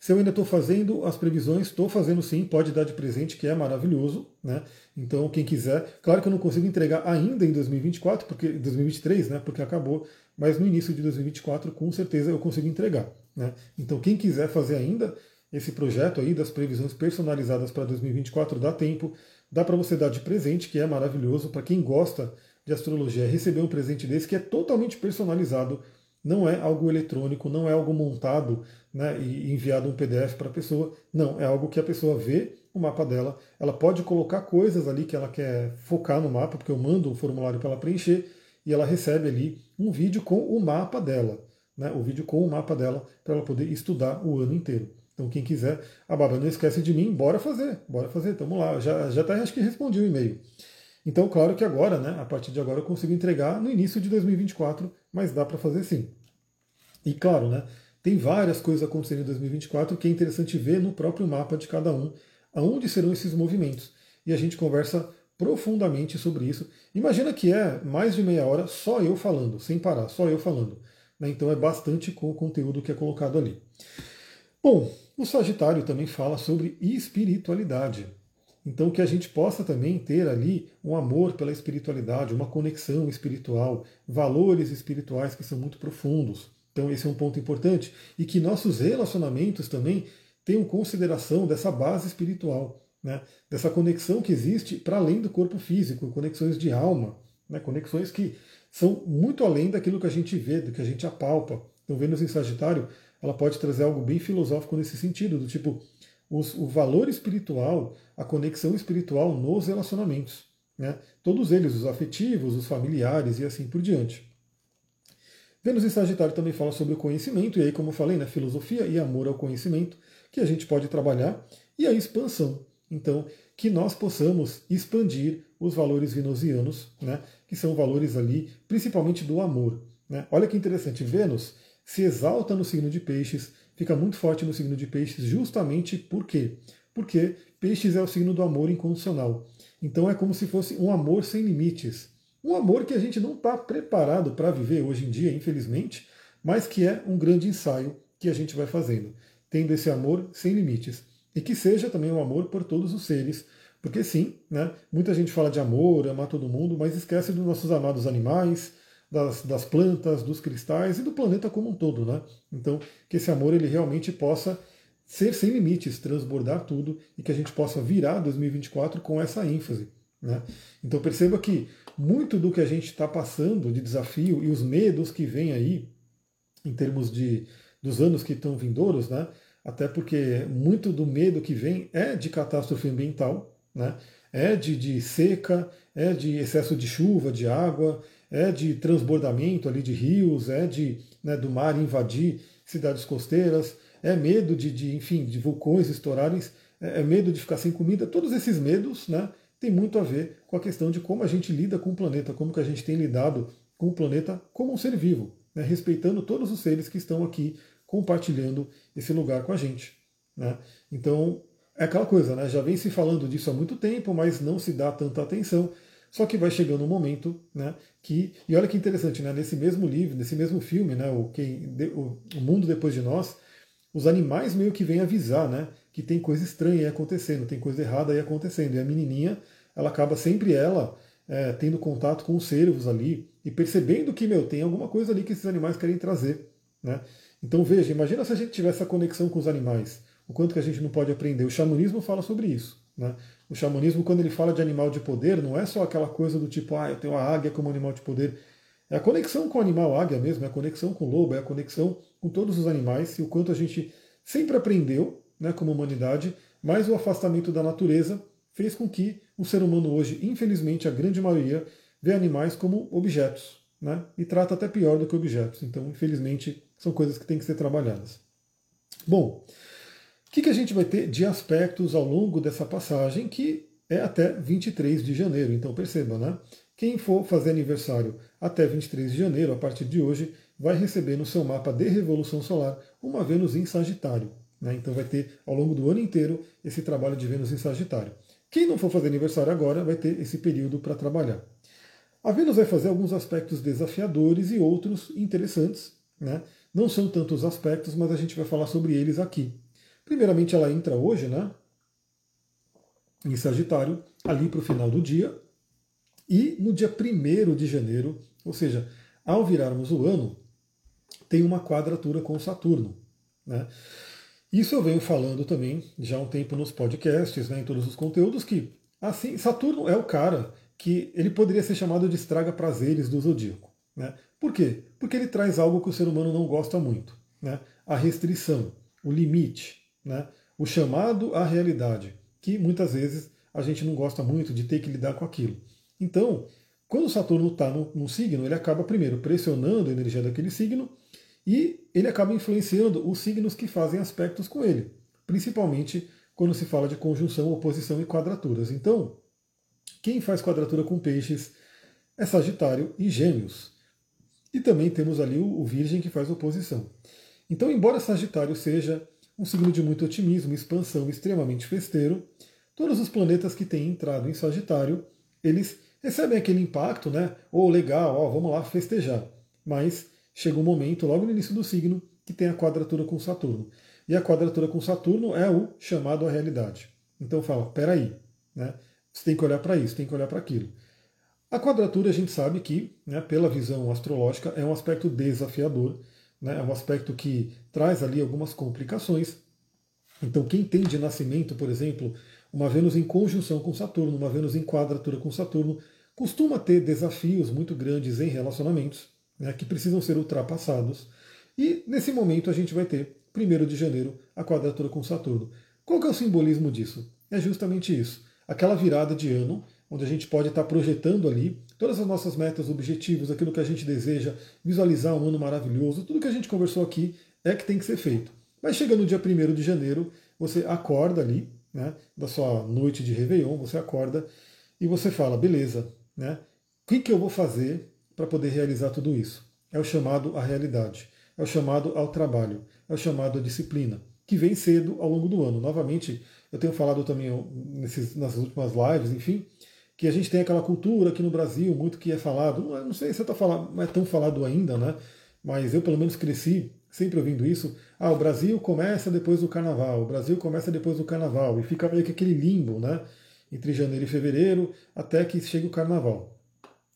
A: Se eu ainda estou fazendo as previsões, estou fazendo sim, pode dar de presente, que é maravilhoso. Né? Então, quem quiser, claro que eu não consigo entregar ainda em 2024, porque 2023, né? Porque acabou, mas no início de 2024, com certeza eu consigo entregar. Né? Então, quem quiser fazer ainda esse projeto aí das previsões personalizadas para 2024, dá tempo, dá para você dar de presente, que é maravilhoso. Para quem gosta de astrologia, receber um presente desse que é totalmente personalizado não é algo eletrônico, não é algo montado né, e enviado um PDF para a pessoa. Não, é algo que a pessoa vê o mapa dela. Ela pode colocar coisas ali que ela quer focar no mapa, porque eu mando um formulário para ela preencher e ela recebe ali um vídeo com o mapa dela. Né, o vídeo com o mapa dela para ela poder estudar o ano inteiro. Então, quem quiser, a Bárbara não esquece de mim, bora fazer, bora fazer, tamo lá. Já, já tá, acho que respondi o e-mail. Então, claro que agora, né, a partir de agora, eu consigo entregar no início de 2024, mas dá para fazer sim. E claro, né, tem várias coisas acontecendo em 2024 que é interessante ver no próprio mapa de cada um, aonde serão esses movimentos. E a gente conversa profundamente sobre isso. Imagina que é mais de meia hora só eu falando, sem parar, só eu falando. Né? Então é bastante com o conteúdo que é colocado ali. Bom, o Sagitário também fala sobre espiritualidade. Então que a gente possa também ter ali um amor pela espiritualidade, uma conexão espiritual, valores espirituais que são muito profundos. Então esse é um ponto importante e que nossos relacionamentos também tenham consideração dessa base espiritual né, dessa conexão que existe para além do corpo físico, conexões de alma, né, conexões que são muito além daquilo que a gente vê, do que a gente apalpa. Então, Vênus em Sagitário, ela pode trazer algo bem filosófico nesse sentido, do tipo os, o valor espiritual, a conexão espiritual nos relacionamentos. Né? Todos eles, os afetivos, os familiares e assim por diante. Vênus em Sagitário também fala sobre o conhecimento, e aí, como eu falei, né, filosofia e amor ao conhecimento, que a gente pode trabalhar, e a expansão. Então, que nós possamos expandir os valores venusianos, né, que são valores ali, principalmente do amor. Né? Olha que interessante, Vênus se exalta no signo de Peixes, fica muito forte no signo de Peixes, justamente por quê? Porque Peixes é o signo do amor incondicional. Então é como se fosse um amor sem limites. Um amor que a gente não está preparado para viver hoje em dia, infelizmente, mas que é um grande ensaio que a gente vai fazendo, tendo esse amor sem limites. E que seja também um amor por todos os seres, porque sim, né, muita gente fala de amor, amar todo mundo, mas esquece dos nossos amados animais, das, das plantas, dos cristais e do planeta como um todo. Né? Então, que esse amor ele realmente possa ser sem limites, transbordar tudo e que a gente possa virar 2024 com essa ênfase. Né? Então perceba que muito do que a gente está passando de desafio e os medos que vêm aí, em termos de dos anos que estão vindouros, né, até porque muito do medo que vem é de catástrofe ambiental, né? é de, de seca, é de excesso de chuva, de água, é de transbordamento ali de rios, é de né, do mar invadir cidades costeiras, é medo de, de enfim, de vulcões estourarem, é, é medo de ficar sem comida. Todos esses medos, né, tem muito a ver com a questão de como a gente lida com o planeta, como que a gente tem lidado com o planeta como um ser vivo, né, respeitando todos os seres que estão aqui compartilhando esse lugar com a gente. Né? Então, é aquela coisa, né? já vem se falando disso há muito tempo, mas não se dá tanta atenção. Só que vai chegando um momento né, que. E olha que interessante, né, nesse mesmo livro, nesse mesmo filme, né, o, quem, o, Mundo Depois de Nós, os animais meio que vêm avisar né, que tem coisa estranha aí acontecendo, tem coisa errada aí acontecendo. E a menininha, ela acaba sempre ela é, tendo contato com os cervos ali e percebendo que, meu, tem alguma coisa ali que esses animais querem trazer. Né? Então veja, imagina se a gente tivesse essa conexão com os animais, o quanto que a gente não pode aprender. O xamanismo fala sobre isso. Né? O xamanismo, quando ele fala de animal de poder, não é só aquela coisa do tipo, ah, eu tenho a águia como animal de poder. É a conexão com o animal águia mesmo, é a conexão com o lobo, é a conexão com todos os animais e o quanto a gente sempre aprendeu, né, como humanidade, mas o afastamento da natureza fez com que o ser humano hoje, infelizmente, a grande maioria, vê animais como objetos, né, e trata até pior do que objetos. Então, infelizmente, são coisas que têm que ser trabalhadas. Bom, o que, que a gente vai ter de aspectos ao longo dessa passagem, que é até 23 de janeiro. Então perceba, né? Quem for fazer aniversário até 23 de janeiro, a partir de hoje, vai receber no seu mapa de Revolução Solar uma Vênus em Sagitário. Né? Então vai ter ao longo do ano inteiro esse trabalho de Vênus em Sagitário. Quem não for fazer aniversário agora vai ter esse período para trabalhar. A Vênus vai fazer alguns aspectos desafiadores e outros interessantes. Né? Não são tantos aspectos, mas a gente vai falar sobre eles aqui. Primeiramente, ela entra hoje, né? Em Sagitário, ali para o final do dia. E no dia 1 de janeiro, ou seja, ao virarmos o ano, tem uma quadratura com Saturno. Né? Isso eu venho falando também já há um tempo nos podcasts, né, em todos os conteúdos, que assim Saturno é o cara que ele poderia ser chamado de estraga prazeres do zodíaco. Né? Por quê? Porque ele traz algo que o ser humano não gosta muito. Né? A restrição, o limite, né? o chamado à realidade, que muitas vezes a gente não gosta muito de ter que lidar com aquilo. Então, quando Saturno está num signo, ele acaba primeiro pressionando a energia daquele signo e ele acaba influenciando os signos que fazem aspectos com ele. principalmente quando se fala de conjunção, oposição e quadraturas. Então, quem faz quadratura com peixes é Sagitário e Gêmeos. E também temos ali o Virgem que faz oposição. Então, embora Sagitário seja um signo de muito otimismo, expansão, extremamente festeiro, todos os planetas que têm entrado em Sagitário, eles recebem aquele impacto, né? Ou oh, legal, ó, vamos lá festejar. Mas chega um momento, logo no início do signo, que tem a quadratura com Saturno. E a quadratura com Saturno é o chamado à realidade. Então fala, peraí, né? Você tem que olhar para isso, tem que olhar para aquilo. A quadratura a gente sabe que, né, pela visão astrológica, é um aspecto desafiador, né, é um aspecto que traz ali algumas complicações. Então, quem tem de nascimento, por exemplo, uma Vênus em conjunção com Saturno, uma Vênus em quadratura com Saturno, costuma ter desafios muito grandes em relacionamentos, né, que precisam ser ultrapassados. E nesse momento a gente vai ter, 1 de janeiro, a quadratura com Saturno. Qual que é o simbolismo disso? É justamente isso. Aquela virada de ano onde a gente pode estar projetando ali todas as nossas metas, objetivos, aquilo que a gente deseja, visualizar um ano maravilhoso, tudo que a gente conversou aqui é que tem que ser feito. Mas chega no dia 1 de janeiro, você acorda ali, né, da sua noite de Réveillon, você acorda e você fala, beleza, né, o que, que eu vou fazer para poder realizar tudo isso? É o chamado à realidade, é o chamado ao trabalho, é o chamado à disciplina, que vem cedo ao longo do ano. Novamente, eu tenho falado também nesses, nas últimas lives, enfim, que a gente tem aquela cultura aqui no Brasil, muito que é falado, não, não sei se tá não é tão falado ainda, né? Mas eu pelo menos cresci sempre ouvindo isso. Ah, o Brasil começa depois do carnaval, o Brasil começa depois do carnaval, e fica meio que aquele limbo, né? Entre janeiro e fevereiro, até que chega o carnaval.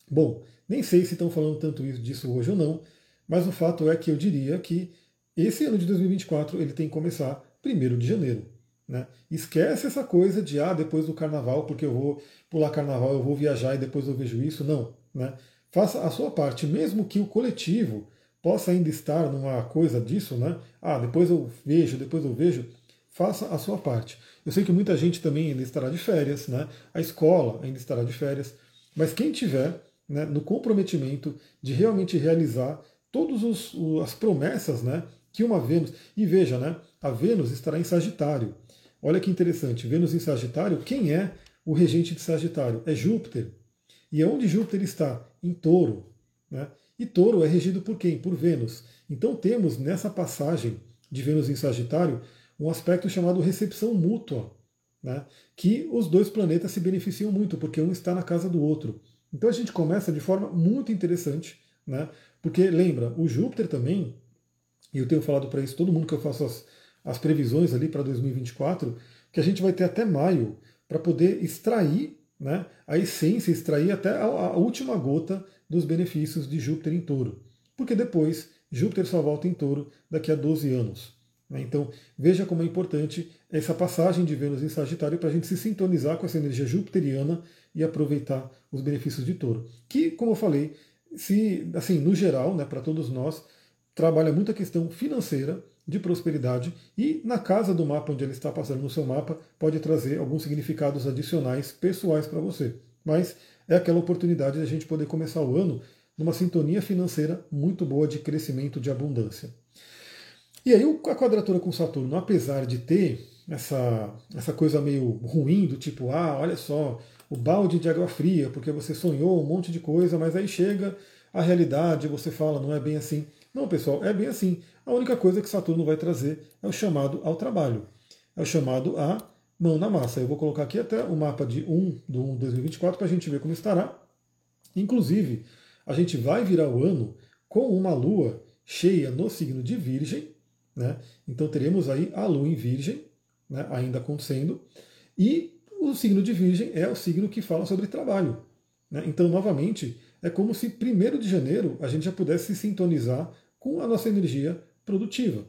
A: Bom, nem sei se estão falando tanto disso hoje ou não, mas o fato é que eu diria que esse ano de 2024 ele tem que começar primeiro de janeiro. Né? Esquece essa coisa de ah, depois do carnaval, porque eu vou pular carnaval, eu vou viajar e depois eu vejo isso. Não. Né? Faça a sua parte, mesmo que o coletivo possa ainda estar numa coisa disso, né? Ah, depois eu vejo, depois eu vejo. Faça a sua parte. Eu sei que muita gente também ainda estará de férias, né? A escola ainda estará de férias. Mas quem tiver né, no comprometimento de realmente realizar todas as promessas né, que uma Vênus. E veja, né, a Vênus estará em Sagitário. Olha que interessante, Vênus em Sagitário, quem é o regente de Sagitário? É Júpiter. E onde Júpiter está? Em Touro. Né? E Touro é regido por quem? Por Vênus. Então temos nessa passagem de Vênus em Sagitário um aspecto chamado recepção mútua, né? que os dois planetas se beneficiam muito, porque um está na casa do outro. Então a gente começa de forma muito interessante, né? porque lembra, o Júpiter também, e eu tenho falado para isso todo mundo que eu faço as, as previsões ali para 2024, que a gente vai ter até maio para poder extrair né, a essência, extrair até a, a, última gota dos benefícios de Júpiter em touro. Porque depois Júpiter só volta em touro daqui a 12 anos. Né? Então veja como é importante essa passagem de Vênus em Sagitário para a gente se sintonizar com essa energia jupiteriana e aproveitar os benefícios de touro. Que, como eu falei, se assim, no geral, né, para todos nós, trabalha muito a questão financeira, de prosperidade e na casa do mapa onde ele está passando no seu mapa pode trazer alguns significados adicionais pessoais para você. Mas é aquela oportunidade de a gente poder começar o ano numa sintonia financeira muito boa de crescimento, de abundância. E aí a quadratura com Saturno, apesar de ter essa, essa coisa meio ruim do tipo, ah, olha só, o balde de água fria, porque você sonhou um monte de coisa, mas aí chega a realidade, você fala, não é bem assim. Não, pessoal, é bem assim. A única coisa que Saturno vai trazer é o chamado ao trabalho. É o chamado a mão na massa. Eu vou colocar aqui até o mapa de 1 do 1 2024 para a gente ver como estará. Inclusive, a gente vai virar o ano com uma lua cheia no signo de Virgem. Né? Então teremos aí a lua em Virgem né, ainda acontecendo. E o signo de Virgem é o signo que fala sobre trabalho. Né? Então, novamente, é como se 1 de janeiro a gente já pudesse se sintonizar com a nossa energia produtiva.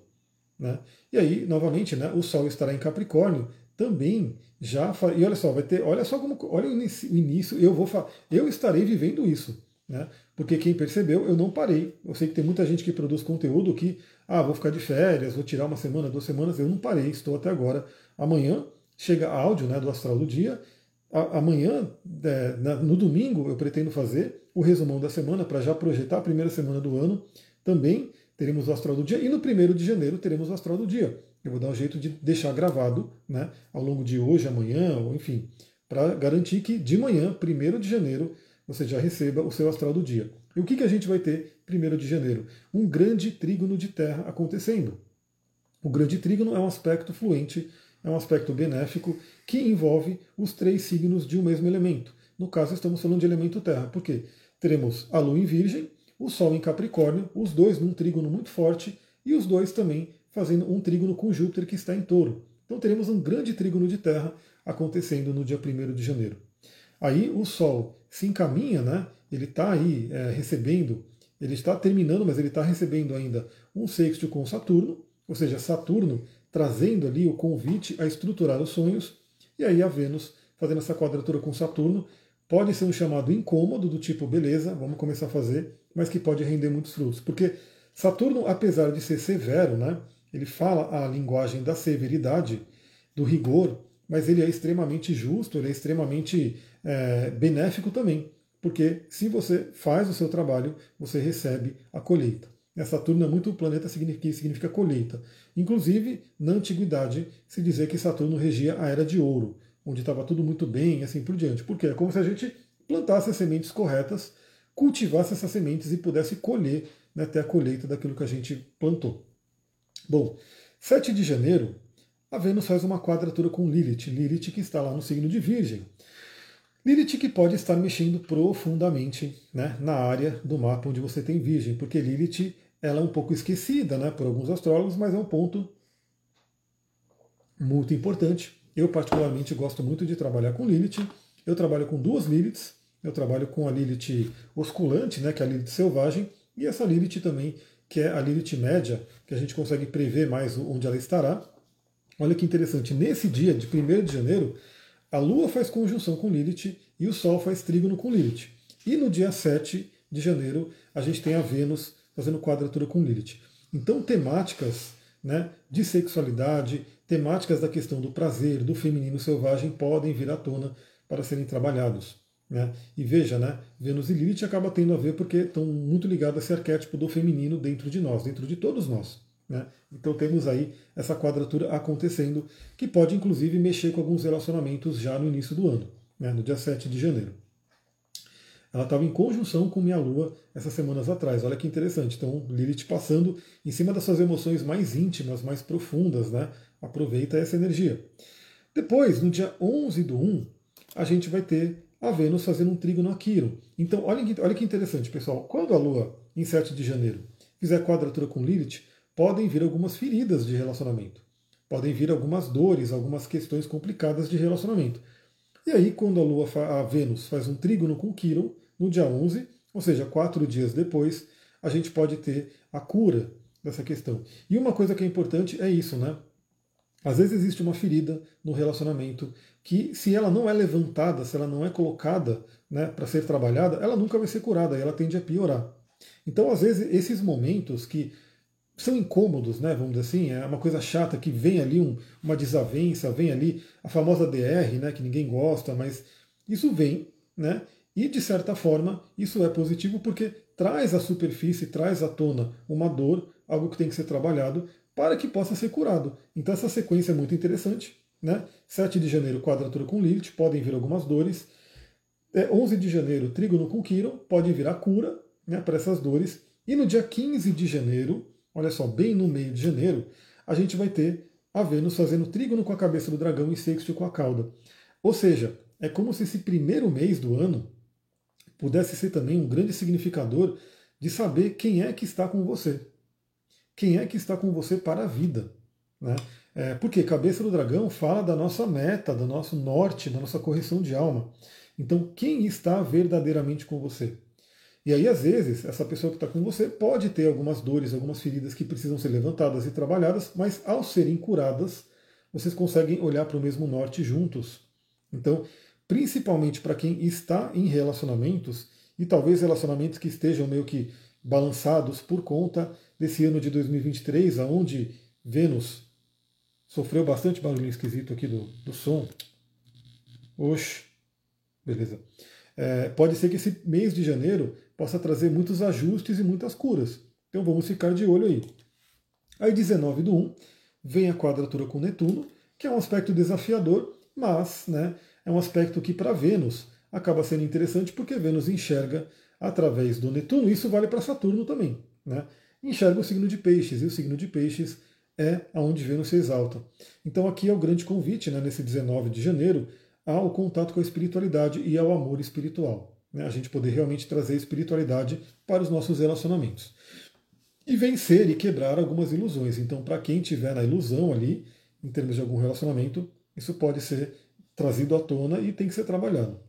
A: Né? E aí, novamente, né, o Sol estará em Capricórnio, também já e olha só, vai ter, olha só como, olha o início, eu vou eu estarei vivendo isso, né? Porque quem percebeu, eu não parei. Eu sei que tem muita gente que produz conteúdo que, ah, vou ficar de férias, vou tirar uma semana, duas semanas, eu não parei, estou até agora. Amanhã chega áudio, né, do astral do dia. amanhã, é, no domingo, eu pretendo fazer o resumão da semana para já projetar a primeira semana do ano. Também teremos o astral do dia, e no primeiro de janeiro teremos o astral do dia. Eu vou dar um jeito de deixar gravado né, ao longo de hoje, amanhã, ou enfim, para garantir que de manhã, 1 de janeiro, você já receba o seu astral do dia. E o que, que a gente vai ter 1 de janeiro? Um grande trígono de terra acontecendo. O grande trígono é um aspecto fluente, é um aspecto benéfico que envolve os três signos de um mesmo elemento. No caso, estamos falando de elemento terra. Por quê? Teremos a Lua em Virgem, o Sol em Capricórnio, os dois num trígono muito forte e os dois também fazendo um trígono com Júpiter que está em touro. Então teremos um grande trígono de terra acontecendo no dia 1 de janeiro. Aí o Sol se encaminha, né? ele está aí é, recebendo, ele está terminando, mas ele está recebendo ainda um sexto com Saturno, ou seja, Saturno trazendo ali o convite a estruturar os sonhos, e aí a Vênus fazendo essa quadratura com Saturno, pode ser um chamado incômodo do tipo, beleza, vamos começar a fazer, mas que pode render muitos frutos. Porque Saturno, apesar de ser severo, né, ele fala a linguagem da severidade, do rigor, mas ele é extremamente justo, ele é extremamente é, benéfico também. Porque se você faz o seu trabalho, você recebe a colheita. Saturno é muito o planeta que significa colheita. Inclusive, na antiguidade, se dizia que Saturno regia a era de ouro, onde estava tudo muito bem e assim por diante. Porque é como se a gente plantasse as sementes corretas, cultivasse essas sementes e pudesse colher né, até a colheita daquilo que a gente plantou. Bom, 7 de janeiro, a Vênus faz uma quadratura com Lilith. Lilith que está lá no signo de Virgem. Lilith que pode estar mexendo profundamente né, na área do mapa onde você tem Virgem, porque Lilith ela é um pouco esquecida né, por alguns astrólogos, mas é um ponto muito importante. Eu, particularmente, gosto muito de trabalhar com Lilith. Eu trabalho com duas Liliths. Eu trabalho com a Lilith osculante, né, que é a Lilith selvagem, e essa Lilith também, que é a Lilith média, que a gente consegue prever mais onde ela estará. Olha que interessante, nesse dia de 1 de janeiro, a Lua faz conjunção com Lilith e o Sol faz trígono com Lilith. E no dia 7 de janeiro, a gente tem a Vênus fazendo quadratura com Lilith. Então, temáticas né, de sexualidade, temáticas da questão do prazer, do feminino selvagem podem vir à tona para serem trabalhados. Né? E veja, né, Vênus e Lilith acaba tendo a ver porque estão muito ligados a esse arquétipo do feminino dentro de nós, dentro de todos nós. Né? Então temos aí essa quadratura acontecendo, que pode inclusive mexer com alguns relacionamentos já no início do ano, né, no dia 7 de janeiro. Ela estava em conjunção com minha Lua essas semanas atrás. Olha que interessante. Então, Lilith passando em cima das suas emoções mais íntimas, mais profundas, né? Aproveita essa energia. Depois, no dia 11 do 1, a gente vai ter a Vênus fazendo um trígono a Quiro. Então, olha que, olha que interessante, pessoal. Quando a Lua, em 7 de janeiro, fizer quadratura com Lilith, podem vir algumas feridas de relacionamento. Podem vir algumas dores, algumas questões complicadas de relacionamento. E aí, quando a Lua, a Vênus faz um trígono com Quiron, no dia 11, ou seja, quatro dias depois, a gente pode ter a cura dessa questão. E uma coisa que é importante é isso, né? Às vezes existe uma ferida no relacionamento que, se ela não é levantada, se ela não é colocada né, para ser trabalhada, ela nunca vai ser curada e ela tende a piorar. Então, às vezes, esses momentos que são incômodos, né, vamos dizer assim, é uma coisa chata que vem ali um, uma desavença, vem ali a famosa DR, né, que ninguém gosta, mas isso vem, né, e de certa forma isso é positivo porque traz à superfície, traz à tona uma dor, algo que tem que ser trabalhado para que possa ser curado. Então essa sequência é muito interessante, né? 7 de janeiro, quadratura com Lilith, podem vir algumas dores. É, 11 de janeiro, trígono com Quiron, pode vir a cura né, para essas dores. E no dia 15 de janeiro, olha só, bem no meio de janeiro, a gente vai ter a Vênus fazendo trígono com a cabeça do dragão e sexto com a cauda. Ou seja, é como se esse primeiro mês do ano pudesse ser também um grande significador de saber quem é que está com você. Quem é que está com você para a vida. Né? É, porque cabeça do dragão fala da nossa meta, do nosso norte, da nossa correção de alma. Então, quem está verdadeiramente com você? E aí, às vezes, essa pessoa que está com você pode ter algumas dores, algumas feridas que precisam ser levantadas e trabalhadas, mas ao serem curadas, vocês conseguem olhar para o mesmo norte juntos. Então, principalmente para quem está em relacionamentos, e talvez relacionamentos que estejam meio que balançados por conta desse ano de 2023, aonde Vênus sofreu bastante barulho esquisito aqui do, do som. Oxe, beleza. É, pode ser que esse mês de janeiro possa trazer muitos ajustes e muitas curas. Então vamos ficar de olho aí. Aí 19 do 1, vem a quadratura com Netuno, que é um aspecto desafiador, mas né, é um aspecto que para Vênus acaba sendo interessante porque Vênus enxerga através do Netuno, isso vale para Saturno também, né? Enxerga o signo de Peixes, e o signo de Peixes é aonde Vênus se exalta. Então aqui é o grande convite, né, nesse 19 de janeiro, ao contato com a espiritualidade e ao amor espiritual. Né, a gente poder realmente trazer espiritualidade para os nossos relacionamentos. E vencer e quebrar algumas ilusões. Então, para quem tiver na ilusão ali, em termos de algum relacionamento, isso pode ser trazido à tona e tem que ser trabalhado.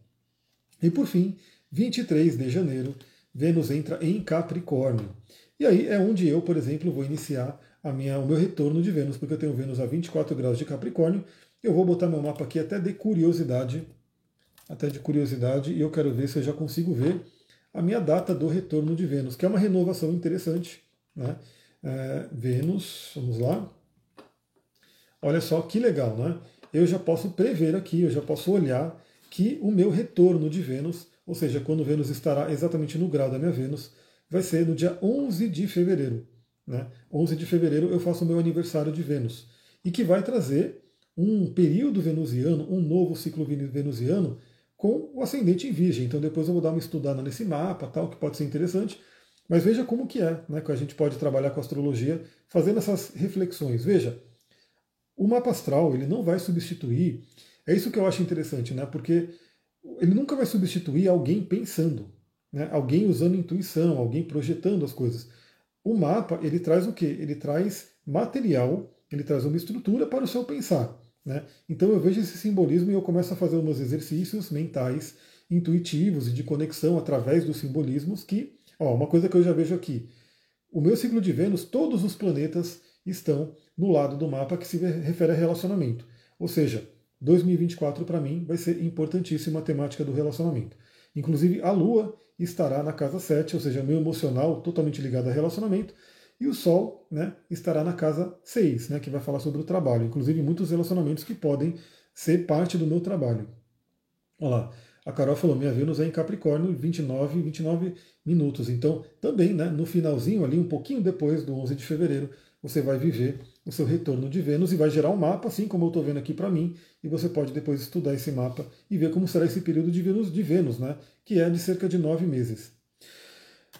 A: E por fim, 23 de janeiro, Vênus entra em Capricórnio. E aí é onde eu, por exemplo, vou iniciar a minha, o meu retorno de Vênus, porque eu tenho Vênus a 24 graus de Capricórnio. Eu vou botar meu mapa aqui até de curiosidade, até de curiosidade, e eu quero ver se eu já consigo ver a minha data do retorno de Vênus, que é uma renovação interessante. Né? É, Vênus, vamos lá. Olha só que legal, né? Eu já posso prever aqui, eu já posso olhar que o meu retorno de Vênus, ou seja, quando Vênus estará exatamente no grau da minha Vênus, vai ser no dia 11 de fevereiro. Né? 11 de fevereiro eu faço o meu aniversário de Vênus, e que vai trazer um período venusiano, um novo ciclo venusiano com o ascendente em virgem. Então depois eu vou dar uma estudada nesse mapa, tal, que pode ser interessante. Mas veja como que é, né, que a gente pode trabalhar com astrologia fazendo essas reflexões. Veja, o mapa astral ele não vai substituir. É isso que eu acho interessante, né? Porque ele nunca vai substituir alguém pensando, né? Alguém usando intuição, alguém projetando as coisas. O mapa ele traz o quê? Ele traz material, ele traz uma estrutura para o seu pensar. Né? Então eu vejo esse simbolismo e eu começo a fazer meus exercícios mentais, intuitivos e de conexão através dos simbolismos que, ó, uma coisa que eu já vejo aqui, o meu ciclo de Vênus, todos os planetas estão no lado do mapa que se refere a relacionamento. Ou seja, 2024 para mim vai ser importantíssima a temática do relacionamento. Inclusive a Lua estará na casa 7, ou seja, meu emocional totalmente ligado a relacionamento, e o Sol né, estará na casa 6, né, que vai falar sobre o trabalho, inclusive muitos relacionamentos que podem ser parte do meu trabalho. Olha lá, a Carol falou, minha Vênus é em Capricórnio, 29, 29 minutos. Então, também, né, no finalzinho ali, um pouquinho depois do 11 de fevereiro, você vai viver o seu retorno de Vênus e vai gerar um mapa, assim como eu estou vendo aqui para mim, e você pode depois estudar esse mapa e ver como será esse período de Vênus, de Vênus né, que é de cerca de nove meses.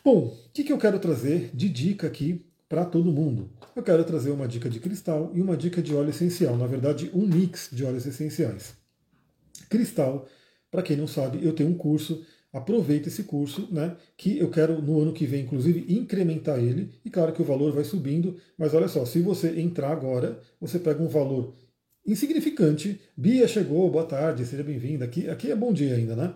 A: Bom, o que, que eu quero trazer de dica aqui para todo mundo? Eu quero trazer uma dica de cristal e uma dica de óleo essencial, na verdade, um mix de óleos essenciais. Cristal, para quem não sabe, eu tenho um curso aproveita esse curso, né? Que eu quero no ano que vem, inclusive, incrementar ele. E claro que o valor vai subindo, mas olha só, se você entrar agora, você pega um valor insignificante. Bia chegou, boa tarde, seja bem-vinda. Aqui, aqui é bom dia ainda, né?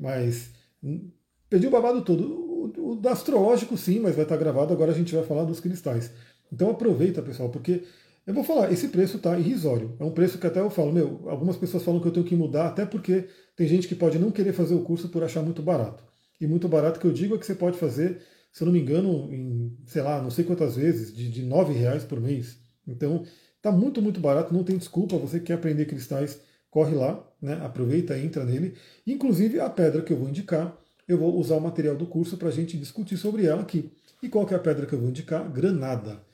A: Mas hum, perdi o babado todo. O, o, o astrológico sim, mas vai estar gravado. Agora a gente vai falar dos cristais. Então aproveita, pessoal, porque eu vou falar, esse preço está irrisório. É um preço que até eu falo, meu, algumas pessoas falam que eu tenho que mudar, até porque tem gente que pode não querer fazer o curso por achar muito barato. E muito barato que eu digo é que você pode fazer, se eu não me engano, em, sei lá, não sei quantas vezes, de, de 9 reais por mês. Então, está muito, muito barato, não tem desculpa. Você que quer aprender cristais, corre lá, né? aproveita, entra nele. Inclusive, a pedra que eu vou indicar, eu vou usar o material do curso para a gente discutir sobre ela aqui. E qual que é a pedra que eu vou indicar? Granada.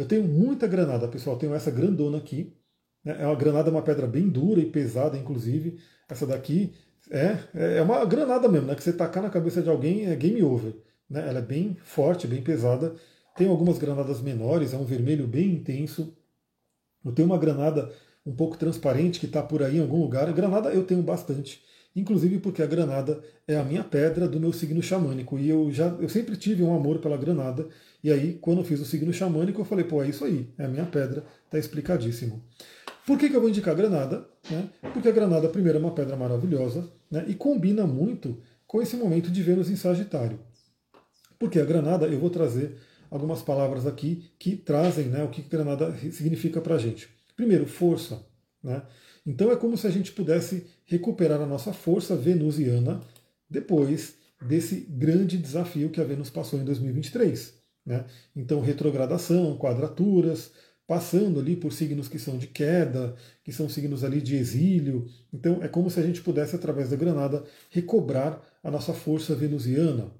A: Eu tenho muita granada, pessoal. Eu tenho essa grandona aqui. Né? É uma granada, uma pedra bem dura e pesada, inclusive. Essa daqui é, é uma granada mesmo, né? Que você tacar na cabeça de alguém é game over. Né? Ela é bem forte, bem pesada. Tem algumas granadas menores, é um vermelho bem intenso. Eu tenho uma granada um pouco transparente que está por aí em algum lugar. Granada eu tenho bastante inclusive porque a granada é a minha pedra do meu signo xamânico. E eu já eu sempre tive um amor pela granada. E aí, quando eu fiz o signo xamânico, eu falei, pô, é isso aí, é a minha pedra, tá explicadíssimo. Por que, que eu vou indicar a granada? Né? Porque a granada, primeiro, é uma pedra maravilhosa né? e combina muito com esse momento de Vênus em Sagitário. Porque a granada, eu vou trazer algumas palavras aqui que trazem né, o que granada significa para a gente. Primeiro, força. Né? Então é como se a gente pudesse recuperar a nossa força venusiana depois desse grande desafio que a Vênus passou em 2023. Né? Então, retrogradação, quadraturas, passando ali por signos que são de queda, que são signos ali de exílio. Então, é como se a gente pudesse, através da granada, recobrar a nossa força venusiana.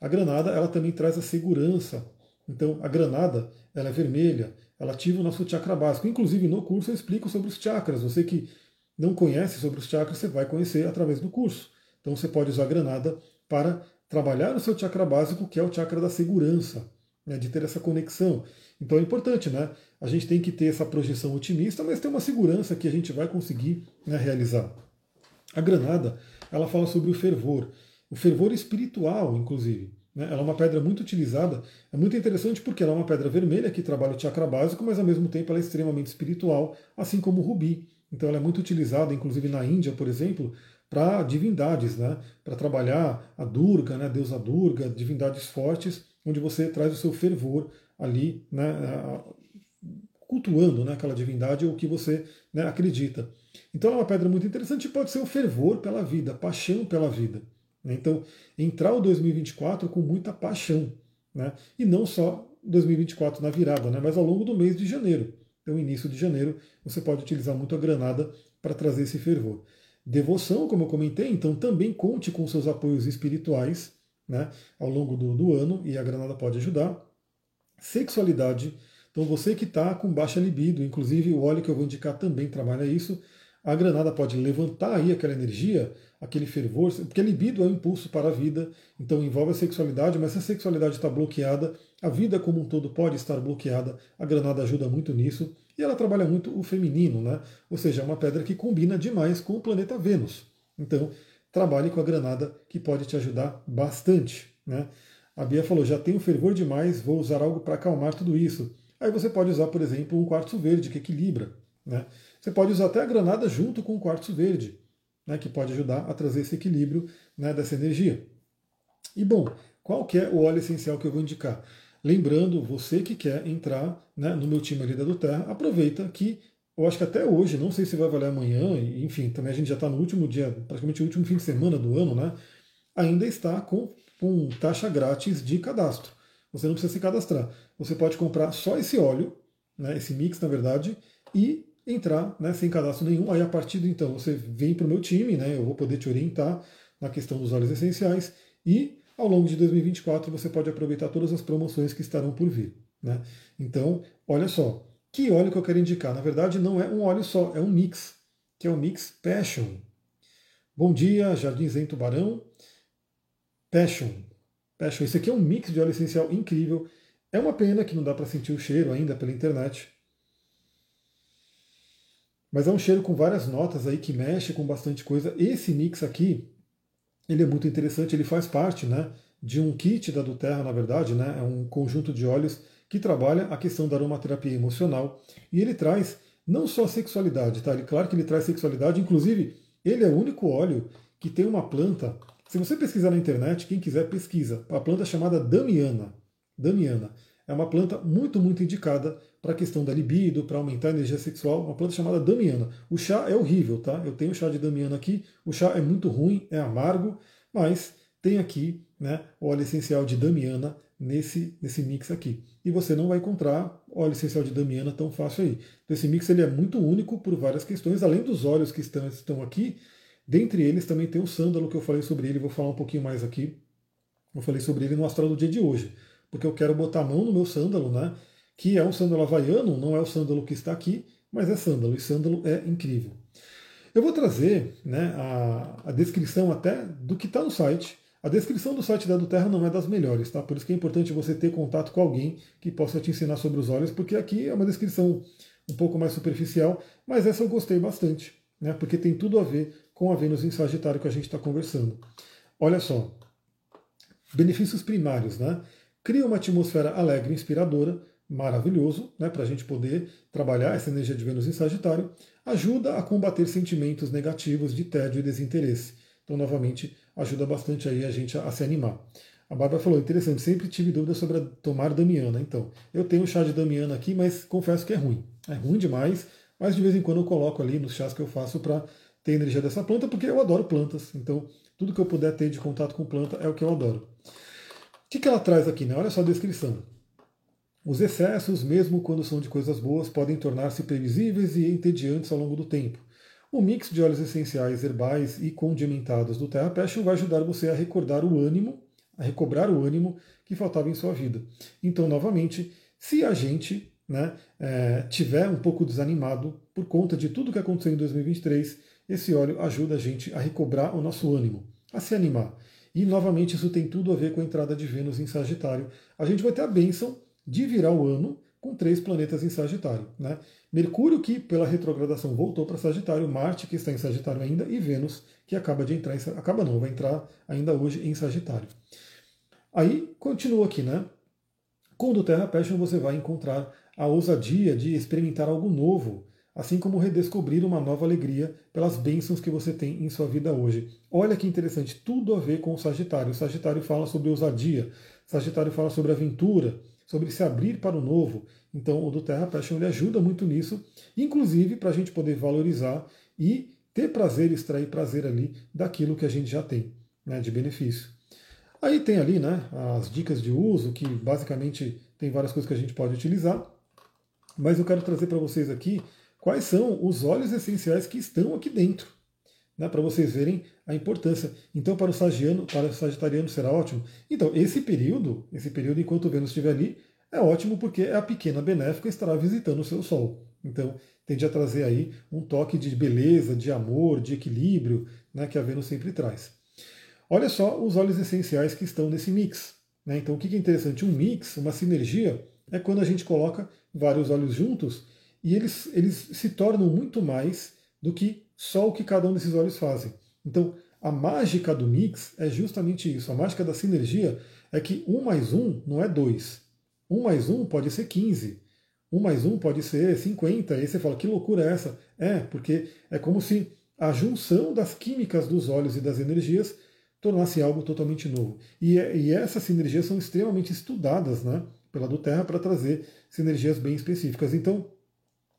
A: A granada ela também traz a segurança, Então, a granada, ela é vermelha, ela ativa o nosso chakra básico. Inclusive, no curso eu explico sobre os chakras. Você que não conhece sobre os chakras, você vai conhecer através do curso. Então, você pode usar a granada para trabalhar o seu chakra básico, que é o chakra da segurança, né, de ter essa conexão. Então é importante, né? A gente tem que ter essa projeção otimista, mas ter uma segurança que a gente vai conseguir né, realizar. A granada, ela fala sobre o fervor, o fervor espiritual, inclusive. Né? Ela é uma pedra muito utilizada, é muito interessante porque ela é uma pedra vermelha que trabalha o chakra básico, mas ao mesmo tempo ela é extremamente espiritual, assim como o rubi. Então ela é muito utilizada, inclusive na Índia, por exemplo, para divindades, né? para trabalhar a Durga, né? a deusa Durga, divindades fortes, onde você traz o seu fervor ali, né? cultuando né? aquela divindade ou o que você né? acredita. Então é uma pedra muito interessante e pode ser o fervor pela vida, paixão pela vida. Né? Então, entrar o 2024 com muita paixão. Né? E não só 2024 na virada, né? mas ao longo do mês de janeiro. Então, início de janeiro, você pode utilizar muito a granada para trazer esse fervor. Devoção, como eu comentei, então também conte com seus apoios espirituais né, ao longo do, do ano, e a granada pode ajudar. Sexualidade, então você que está com baixa libido, inclusive o óleo que eu vou indicar também trabalha isso. A granada pode levantar aí aquela energia aquele fervor, porque a libido é um impulso para a vida, então envolve a sexualidade, mas se a sexualidade está bloqueada, a vida como um todo pode estar bloqueada, a granada ajuda muito nisso, e ela trabalha muito o feminino, né? ou seja, é uma pedra que combina demais com o planeta Vênus. Então, trabalhe com a granada que pode te ajudar bastante. Né? A Bia falou, já tenho fervor demais, vou usar algo para acalmar tudo isso. Aí você pode usar, por exemplo, um quartzo verde que equilibra. Né? Você pode usar até a granada junto com o quartzo verde né, que pode ajudar a trazer esse equilíbrio né, dessa energia. E bom, qual que é o óleo essencial que eu vou indicar? Lembrando, você que quer entrar né, no meu time ali da do Terra, aproveita que eu acho que até hoje, não sei se vai valer amanhã, enfim, também a gente já está no último dia, praticamente o último fim de semana do ano, né? Ainda está com, com taxa grátis de cadastro. Você não precisa se cadastrar. Você pode comprar só esse óleo, né, esse mix na verdade, e entrar né, sem cadastro nenhum. Aí a partir de então você vem para o meu time, né, eu vou poder te orientar na questão dos óleos essenciais e ao longo de 2024 você pode aproveitar todas as promoções que estarão por vir. Né? Então, olha só, que óleo que eu quero indicar? Na verdade, não é um óleo só, é um mix, que é o mix Passion. Bom dia, Jardim Zen Tubarão. Passion. Passion. Esse aqui é um mix de óleo essencial incrível. É uma pena que não dá para sentir o cheiro ainda pela internet, mas é um cheiro com várias notas aí que mexe com bastante coisa. Esse mix aqui, ele é muito interessante, ele faz parte né, de um kit da Duterra, na verdade, né, é um conjunto de óleos que trabalha a questão da aromaterapia emocional. E ele traz não só sexualidade, tá? Ele, claro que ele traz sexualidade, inclusive ele é o único óleo que tem uma planta. Se você pesquisar na internet, quem quiser pesquisa, a planta chamada Damiana. Damiana. É uma planta muito, muito indicada para a questão da libido, para aumentar a energia sexual, uma planta chamada damiana. O chá é horrível, tá? Eu tenho chá de damiana aqui, o chá é muito ruim, é amargo, mas tem aqui né, óleo essencial de damiana nesse, nesse mix aqui. E você não vai encontrar óleo essencial de damiana tão fácil aí. Então esse mix ele é muito único por várias questões, além dos óleos que estão, estão aqui, dentre eles também tem o sândalo que eu falei sobre ele, vou falar um pouquinho mais aqui. Eu falei sobre ele no astral do dia de hoje porque eu quero botar a mão no meu sândalo, né? Que é um sândalo havaiano, não é o sândalo que está aqui, mas é sândalo, e sândalo é incrível. Eu vou trazer né, a, a descrição até do que está no site. A descrição do site da Terra não é das melhores, tá? Por isso que é importante você ter contato com alguém que possa te ensinar sobre os olhos, porque aqui é uma descrição um pouco mais superficial, mas essa eu gostei bastante, né? Porque tem tudo a ver com a Vênus em Sagitário que a gente está conversando. Olha só, benefícios primários, né? cria uma atmosfera alegre, inspiradora, maravilhoso, né, para a gente poder trabalhar essa energia de Vênus em Sagitário, ajuda a combater sentimentos negativos de tédio e desinteresse. Então, novamente, ajuda bastante aí a gente a, a se animar. A Bárbara falou, interessante, sempre tive dúvida sobre tomar Damiana. Então, eu tenho chá de Damiana aqui, mas confesso que é ruim. É ruim demais, mas de vez em quando eu coloco ali nos chás que eu faço para ter energia dessa planta, porque eu adoro plantas. Então, tudo que eu puder ter de contato com planta é o que eu adoro. O que, que ela traz aqui? Né? Olha só a descrição. Os excessos, mesmo quando são de coisas boas, podem tornar-se previsíveis e entediantes ao longo do tempo. O mix de óleos essenciais, herbais e condimentados do Terra Passion vai ajudar você a recordar o ânimo, a recobrar o ânimo que faltava em sua vida. Então, novamente, se a gente né, é, tiver um pouco desanimado por conta de tudo que aconteceu em 2023, esse óleo ajuda a gente a recobrar o nosso ânimo, a se animar. E novamente isso tem tudo a ver com a entrada de Vênus em Sagitário. A gente vai ter a bênção de virar o ano com três planetas em Sagitário. Né? Mercúrio, que pela retrogradação voltou para Sagitário, Marte, que está em Sagitário ainda, e Vênus, que acaba de entrar em acaba não, vai entrar ainda hoje em Sagitário. Aí continua aqui, né? Com o Terra Passion você vai encontrar a ousadia de experimentar algo novo, assim como redescobrir uma nova alegria pelas bênçãos que você tem em sua vida hoje. Olha que interessante, tudo a ver com o Sagitário. O Sagitário fala sobre ousadia, Sagitário fala sobre aventura, sobre se abrir para o novo. Então, o do Terra Passion ele ajuda muito nisso, inclusive para a gente poder valorizar e ter prazer, extrair prazer ali daquilo que a gente já tem, né, de benefício. Aí tem ali né, as dicas de uso, que basicamente tem várias coisas que a gente pode utilizar, mas eu quero trazer para vocês aqui quais são os óleos essenciais que estão aqui dentro, né, para vocês verem a importância. Então, para o sagiano, para o sagitariano será ótimo. Então, esse período, esse período enquanto o Vênus estiver ali, é ótimo porque a pequena benéfica estará visitando o seu Sol. Então, tende a trazer aí um toque de beleza, de amor, de equilíbrio, né, que a Vênus sempre traz. Olha só os óleos essenciais que estão nesse mix. Né? Então, o que é interessante? Um mix, uma sinergia, é quando a gente coloca vários óleos juntos e eles, eles se tornam muito mais do que só o que cada um desses óleos fazem. Então, a mágica do mix é justamente isso. A mágica da sinergia é que um mais um não é dois. Um mais um pode ser 15. Um mais um pode ser 50. Aí você fala, que loucura é essa? É, porque é como se a junção das químicas dos óleos e das energias tornasse algo totalmente novo. E, é, e essas sinergias são extremamente estudadas né, pela do Terra para trazer sinergias bem específicas. Então,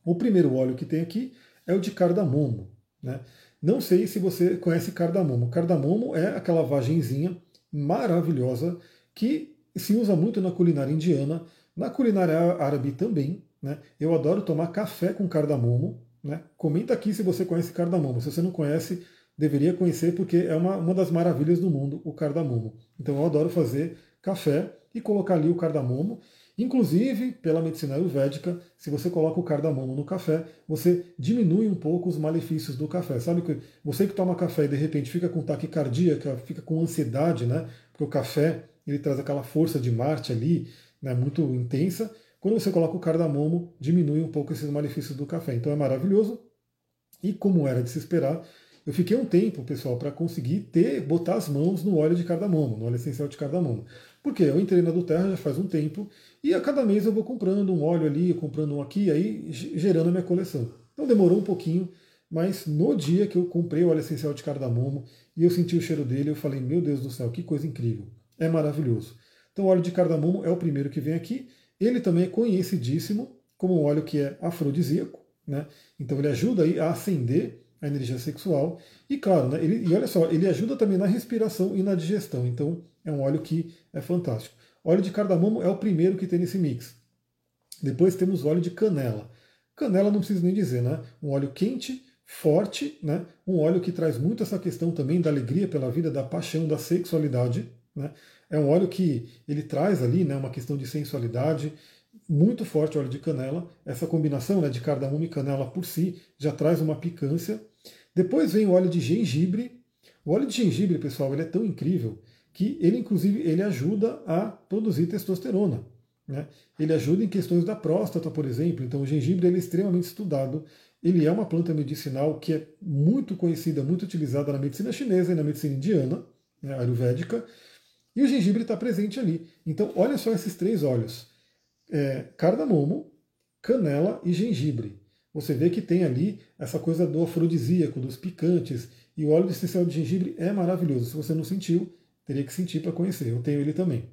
A: o primeiro óleo que tem aqui é o de cardamomo. Né? Não sei se você conhece cardamomo. Cardamomo é aquela vagenzinha maravilhosa que se usa muito na culinária indiana, na culinária árabe também. Né? Eu adoro tomar café com cardamomo. Né? Comenta aqui se você conhece cardamomo. Se você não conhece, deveria conhecer porque é uma, uma das maravilhas do mundo, o cardamomo. Então eu adoro fazer café e colocar ali o cardamomo. Inclusive, pela medicina ayurvédica, se você coloca o cardamomo no café, você diminui um pouco os malefícios do café. Sabe que você que toma café e de repente fica com taquicardia, fica com ansiedade, né? Porque o café ele traz aquela força de Marte ali, né, muito intensa. Quando você coloca o cardamomo, diminui um pouco esses malefícios do café. Então é maravilhoso. E como era de se esperar, eu fiquei um tempo, pessoal, para conseguir ter, botar as mãos no óleo de cardamomo, no óleo essencial de cardamomo. Porque eu entrei na do Terra já faz um tempo e a cada mês eu vou comprando um óleo ali, comprando um aqui, aí gerando a minha coleção. Então demorou um pouquinho, mas no dia que eu comprei o óleo essencial de cardamomo e eu senti o cheiro dele, eu falei, meu Deus do céu, que coisa incrível. É maravilhoso. Então o óleo de cardamomo é o primeiro que vem aqui. Ele também é conhecidíssimo como um óleo que é afrodisíaco, né? Então ele ajuda aí a acender a energia sexual. E claro, né, ele, e olha só, ele ajuda também na respiração e na digestão. Então é um óleo que é fantástico. Óleo de cardamomo é o primeiro que tem nesse mix. Depois temos óleo de canela. Canela não precisa nem dizer, né? Um óleo quente, forte, né? Um óleo que traz muito essa questão também da alegria pela vida, da paixão, da sexualidade. Né? É um óleo que ele traz ali né, uma questão de sensualidade, muito forte óleo de canela. Essa combinação né, de cardamomo e canela por si já traz uma picância. Depois vem o óleo de gengibre. O óleo de gengibre, pessoal, ele é tão incrível que ele, inclusive, ele ajuda a produzir testosterona. Né? Ele ajuda em questões da próstata, por exemplo. Então, o gengibre ele é extremamente estudado. Ele é uma planta medicinal que é muito conhecida, muito utilizada na medicina chinesa e na medicina indiana, né, ayurvédica. E o gengibre está presente ali. Então, olha só esses três óleos é, cardamomo, canela e gengibre. Você vê que tem ali essa coisa do afrodisíaco, dos picantes, e o óleo essencial de gengibre é maravilhoso. Se você não sentiu, teria que sentir para conhecer. Eu tenho ele também.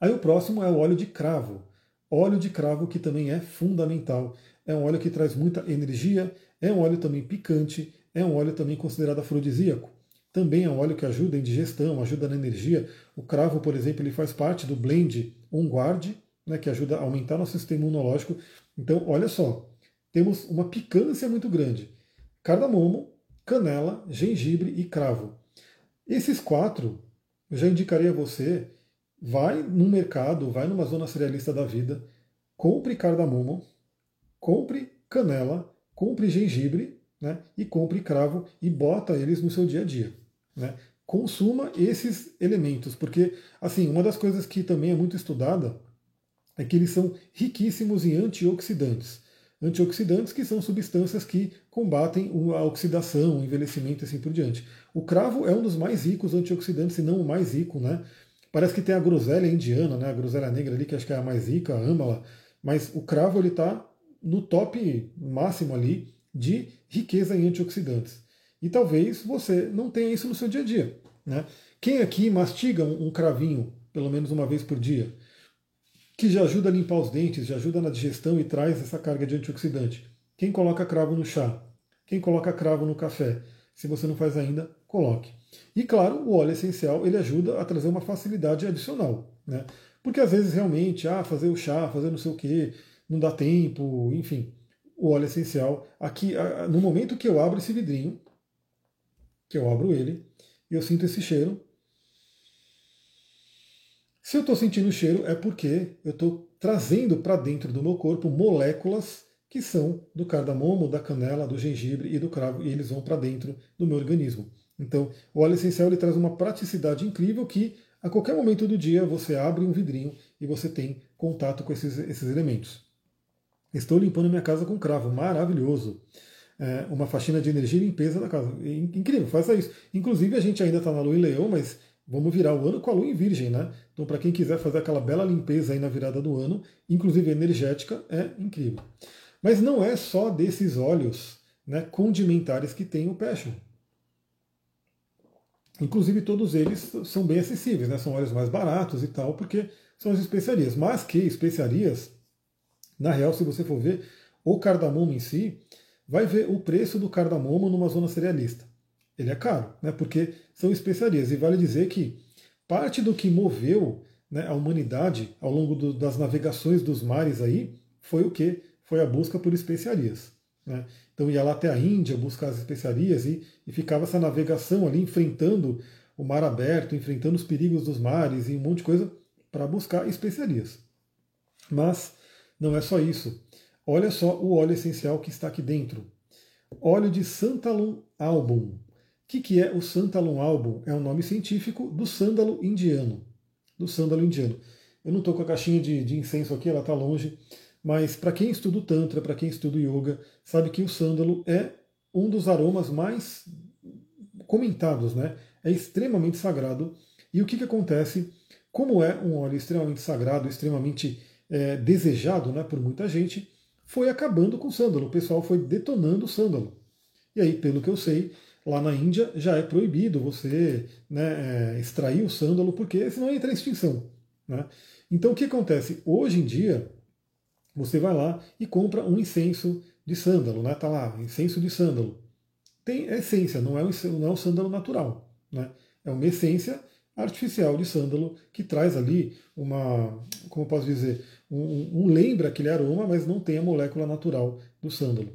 A: Aí o próximo é o óleo de cravo. Óleo de cravo que também é fundamental. É um óleo que traz muita energia, é um óleo também picante, é um óleo também considerado afrodisíaco. Também é um óleo que ajuda em digestão, ajuda na energia. O cravo, por exemplo, ele faz parte do blend On Guard, né, que ajuda a aumentar nosso sistema imunológico. Então, olha só, temos uma picância muito grande. Cardamomo, canela, gengibre e cravo. Esses quatro eu já indicaria a você, vai no mercado, vai numa zona cerealista da vida, compre cardamomo, compre canela, compre gengibre né, e compre cravo e bota eles no seu dia a dia. Né? Consuma esses elementos, porque assim, uma das coisas que também é muito estudada é que eles são riquíssimos em antioxidantes. Antioxidantes que são substâncias que combatem a oxidação, o envelhecimento e assim por diante. O cravo é um dos mais ricos antioxidantes, se não o mais rico, né? Parece que tem a groselha indiana, né? A groselha negra ali, que acho que é a mais rica, a âmala. Mas o cravo ele está no top máximo ali de riqueza em antioxidantes. E talvez você não tenha isso no seu dia a dia. Né? Quem aqui mastiga um cravinho pelo menos uma vez por dia? Que já ajuda a limpar os dentes, já ajuda na digestão e traz essa carga de antioxidante. Quem coloca cravo no chá? Quem coloca cravo no café? Se você não faz ainda, coloque. E claro, o óleo essencial ele ajuda a trazer uma facilidade adicional, né? Porque às vezes realmente, ah, fazer o chá, fazer não sei o que, não dá tempo, enfim. O óleo essencial, aqui, no momento que eu abro esse vidrinho, que eu abro ele, eu sinto esse cheiro, se eu estou sentindo o cheiro, é porque eu estou trazendo para dentro do meu corpo moléculas que são do cardamomo, da canela, do gengibre e do cravo, e eles vão para dentro do meu organismo. Então, o óleo essencial ele traz uma praticidade incrível que a qualquer momento do dia você abre um vidrinho e você tem contato com esses, esses elementos. Estou limpando minha casa com cravo, maravilhoso. É uma faxina de energia e limpeza da casa. Incrível, faça isso. Inclusive, a gente ainda está na lua em leão, mas Vamos virar o ano com a lua em virgem, né? Então, para quem quiser fazer aquela bela limpeza aí na virada do ano, inclusive energética, é incrível. Mas não é só desses óleos né, condimentares que tem o passion. Inclusive, todos eles são bem acessíveis, né? São óleos mais baratos e tal, porque são as especiarias. Mas que especiarias, na real, se você for ver, o cardamomo em si, vai ver o preço do cardamomo numa zona cerealista ele é caro, né? porque são especiarias. E vale dizer que parte do que moveu né, a humanidade ao longo do, das navegações dos mares aí foi o que? Foi a busca por especiarias. Né? Então ia lá até a Índia buscar as especiarias e, e ficava essa navegação ali enfrentando o mar aberto, enfrentando os perigos dos mares e um monte de coisa para buscar especiarias. Mas não é só isso. Olha só o óleo essencial que está aqui dentro. Óleo de Santalum album. O que, que é o Santalum album? É um nome científico do sândalo indiano. Do sândalo indiano. Eu não estou com a caixinha de, de incenso aqui, ela está longe, mas para quem estuda o Tantra, para quem estuda o Yoga, sabe que o sândalo é um dos aromas mais comentados, né? É extremamente sagrado. E o que, que acontece? Como é um óleo extremamente sagrado, extremamente é, desejado né, por muita gente, foi acabando com o sândalo. O pessoal foi detonando o sândalo. E aí, pelo que eu sei, Lá na Índia já é proibido você né, é, extrair o sândalo, porque senão entra em extinção. Né? Então o que acontece? Hoje em dia, você vai lá e compra um incenso de sândalo, né? Tá lá, incenso de sândalo. Tem essência, não é o, não é o sândalo natural. Né? É uma essência artificial de sândalo que traz ali uma, como posso dizer, um, um, lembra aquele aroma, mas não tem a molécula natural do sândalo.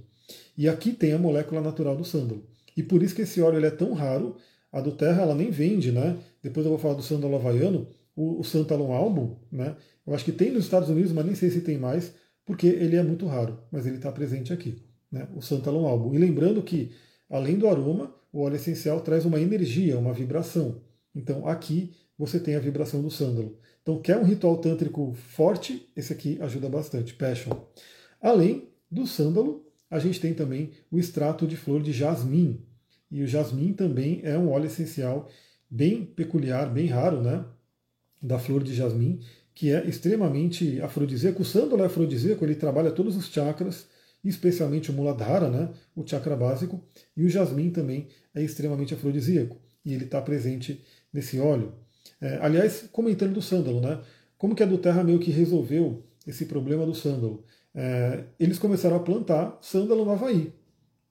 A: E aqui tem a molécula natural do sândalo. E por isso que esse óleo é tão raro. A do Terra ela nem vende, né? Depois eu vou falar do sândalo havaiano, o, o Santalon Album, né? Eu acho que tem nos Estados Unidos, mas nem sei se tem mais, porque ele é muito raro, mas ele está presente aqui, né? O Santalon Album. E lembrando que, além do aroma, o óleo essencial traz uma energia, uma vibração. Então aqui você tem a vibração do sândalo. Então, quer um ritual tântrico forte? Esse aqui ajuda bastante, Passion. Além do sândalo, a gente tem também o extrato de flor de jasmim. E o jasmim também é um óleo essencial bem peculiar, bem raro, né? Da flor de jasmim, que é extremamente afrodisíaco. O sândalo é afrodisíaco, ele trabalha todos os chakras, especialmente o Muladhara, né? O chakra básico. E o jasmim também é extremamente afrodisíaco. E ele está presente nesse óleo. É, aliás, comentando do sândalo, né? Como que a do Terra meio que resolveu esse problema do sândalo? é, eles começaram a plantar sândalo no Havaí.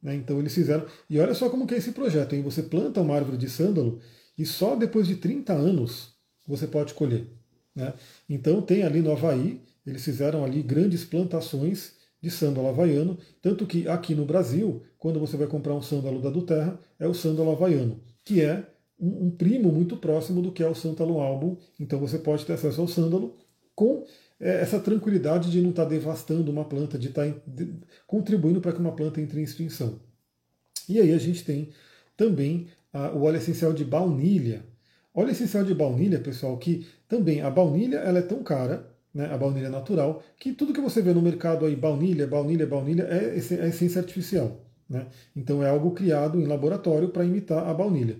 A: Né? Então eles fizeram. E olha só como que é esse projeto, hein? Você planta uma árvore de sândalo e só depois de 30 anos você pode colher. Né? Então tem ali no Havaí, eles fizeram ali grandes plantações de sândalo havaiano, tanto que aqui no Brasil, quando você vai comprar um sândalo da Duterra, é o sândalo havaiano, que é um, um, primo muito próximo do que é o Sântalo álbum. Então você pode ter acesso ao sândalo com essa tranquilidade de não estar tá devastando uma planta, de estar tá de, contribuindo para que uma planta entre em extinção. E aí a gente tem também o óleo essencial de baunilha. Óleo essencial de baunilha, pessoal, que também a baunilha ela é tão cara, né, a baunilha natural, que tudo que você vê no mercado aí, baunilha, baunilha, baunilha, é, é essência artificial. Né? Então é algo criado em laboratório para imitar a baunilha.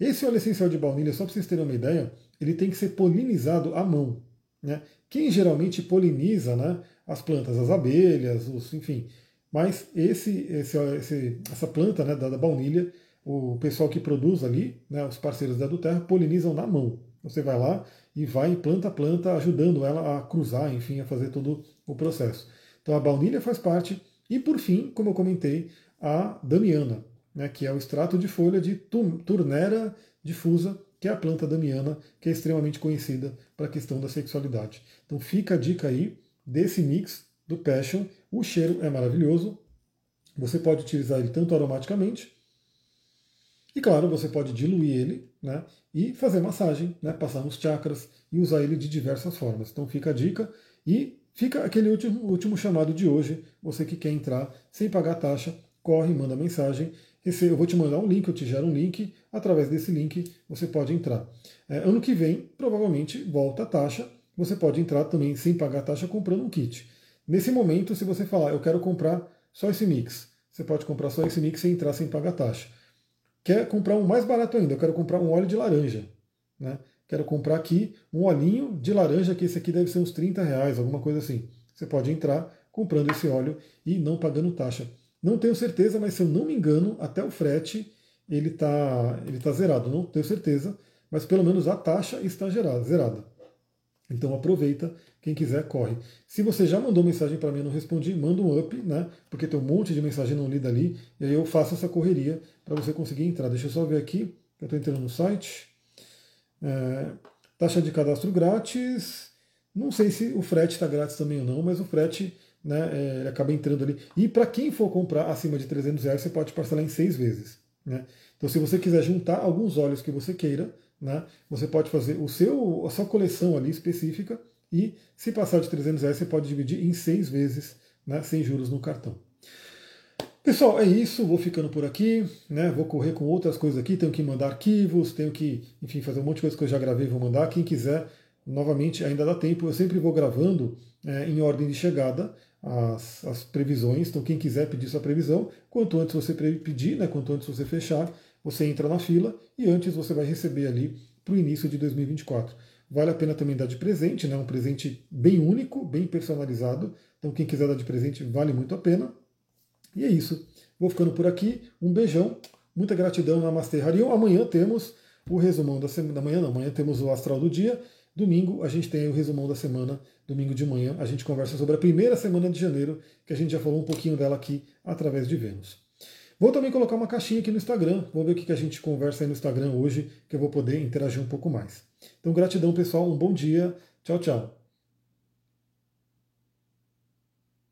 A: Esse óleo essencial de baunilha, só para vocês terem uma ideia, ele tem que ser polinizado à mão. Né? Quem geralmente poliniza né, as plantas, as abelhas, os, enfim. Mas esse, esse, esse, essa planta né, da, da, baunilha, o pessoal que produz ali, né, os parceiros da Terra, polinizam na mão. Você vai lá e vai planta a planta, ajudando ela a cruzar, enfim, a fazer todo o processo. Então a baunilha faz parte. E por fim, como eu comentei, a damiana né, que é o extrato de folha de Turnera difusa, que é a planta damiana, que é extremamente conhecida para a questão da sexualidade. Então fica a dica aí desse mix do Passion. O cheiro é maravilhoso. Você pode utilizar ele tanto aromaticamente, e claro, você pode diluir ele né, e fazer massagem, né, passar nos chakras e usar ele de diversas formas. Então fica a dica e fica aquele último, último chamado de hoje. Você que quer entrar sem pagar taxa, corre, manda mensagem eu vou te mandar um link, eu te gero um link, através desse link você pode entrar. É, ano que vem, provavelmente, volta a taxa, você pode entrar também sem pagar taxa comprando um kit. Nesse momento, se você falar, eu quero comprar só esse mix, você pode comprar só esse mix e entrar sem pagar taxa. Quer comprar um mais barato ainda, eu quero comprar um óleo de laranja. Né? Quero comprar aqui um olhinho de laranja, que esse aqui deve ser uns 30 reais, alguma coisa assim. Você pode entrar comprando esse óleo e não pagando taxa. Não tenho certeza, mas se eu não me engano, até o frete ele está ele tá zerado. Não tenho certeza, mas pelo menos a taxa está gerada, zerada. Então aproveita, quem quiser, corre. Se você já mandou mensagem para mim e não respondi, manda um up, né? Porque tem um monte de mensagem não lida ali, e aí eu faço essa correria para você conseguir entrar. Deixa eu só ver aqui, eu estou entrando no site. É, taxa de cadastro grátis. Não sei se o frete está grátis também ou não, mas o frete né, é, acaba entrando ali. E para quem for comprar acima de 300 reais, você pode parcelar em seis vezes. Né? Então, se você quiser juntar alguns óleos que você queira, né, você pode fazer o seu, a sua coleção ali específica e, se passar de 300 reais, você pode dividir em seis vezes, né, sem juros no cartão. Pessoal, é isso, vou ficando por aqui, né? Vou correr com outras coisas aqui, tenho que mandar arquivos, tenho que, enfim, fazer um monte de coisa que eu já gravei, vou mandar. Quem quiser, novamente, ainda dá tempo, eu sempre vou gravando é, em ordem de chegada, as, as previsões. Então, quem quiser pedir sua previsão, quanto antes você pedir, né, quanto antes você fechar, você entra na fila e antes você vai receber ali para o início de 2024. Vale a pena também dar de presente, né, um presente bem único, bem personalizado. Então, quem quiser dar de presente, vale muito a pena. E é isso. Vou ficando por aqui. Um beijão. Muita gratidão, Namastê Harion. Amanhã temos o resumão da semana. Amanhã não, amanhã temos o Astral do Dia. Domingo a gente tem o resumão da semana, domingo de manhã a gente conversa sobre a primeira semana de janeiro, que a gente já falou um pouquinho dela aqui através de Vênus. Vou também colocar uma caixinha aqui no Instagram, vou ver o que a gente conversa aí no Instagram hoje, que eu vou poder interagir um pouco mais. Então, gratidão pessoal, um bom dia, tchau, tchau.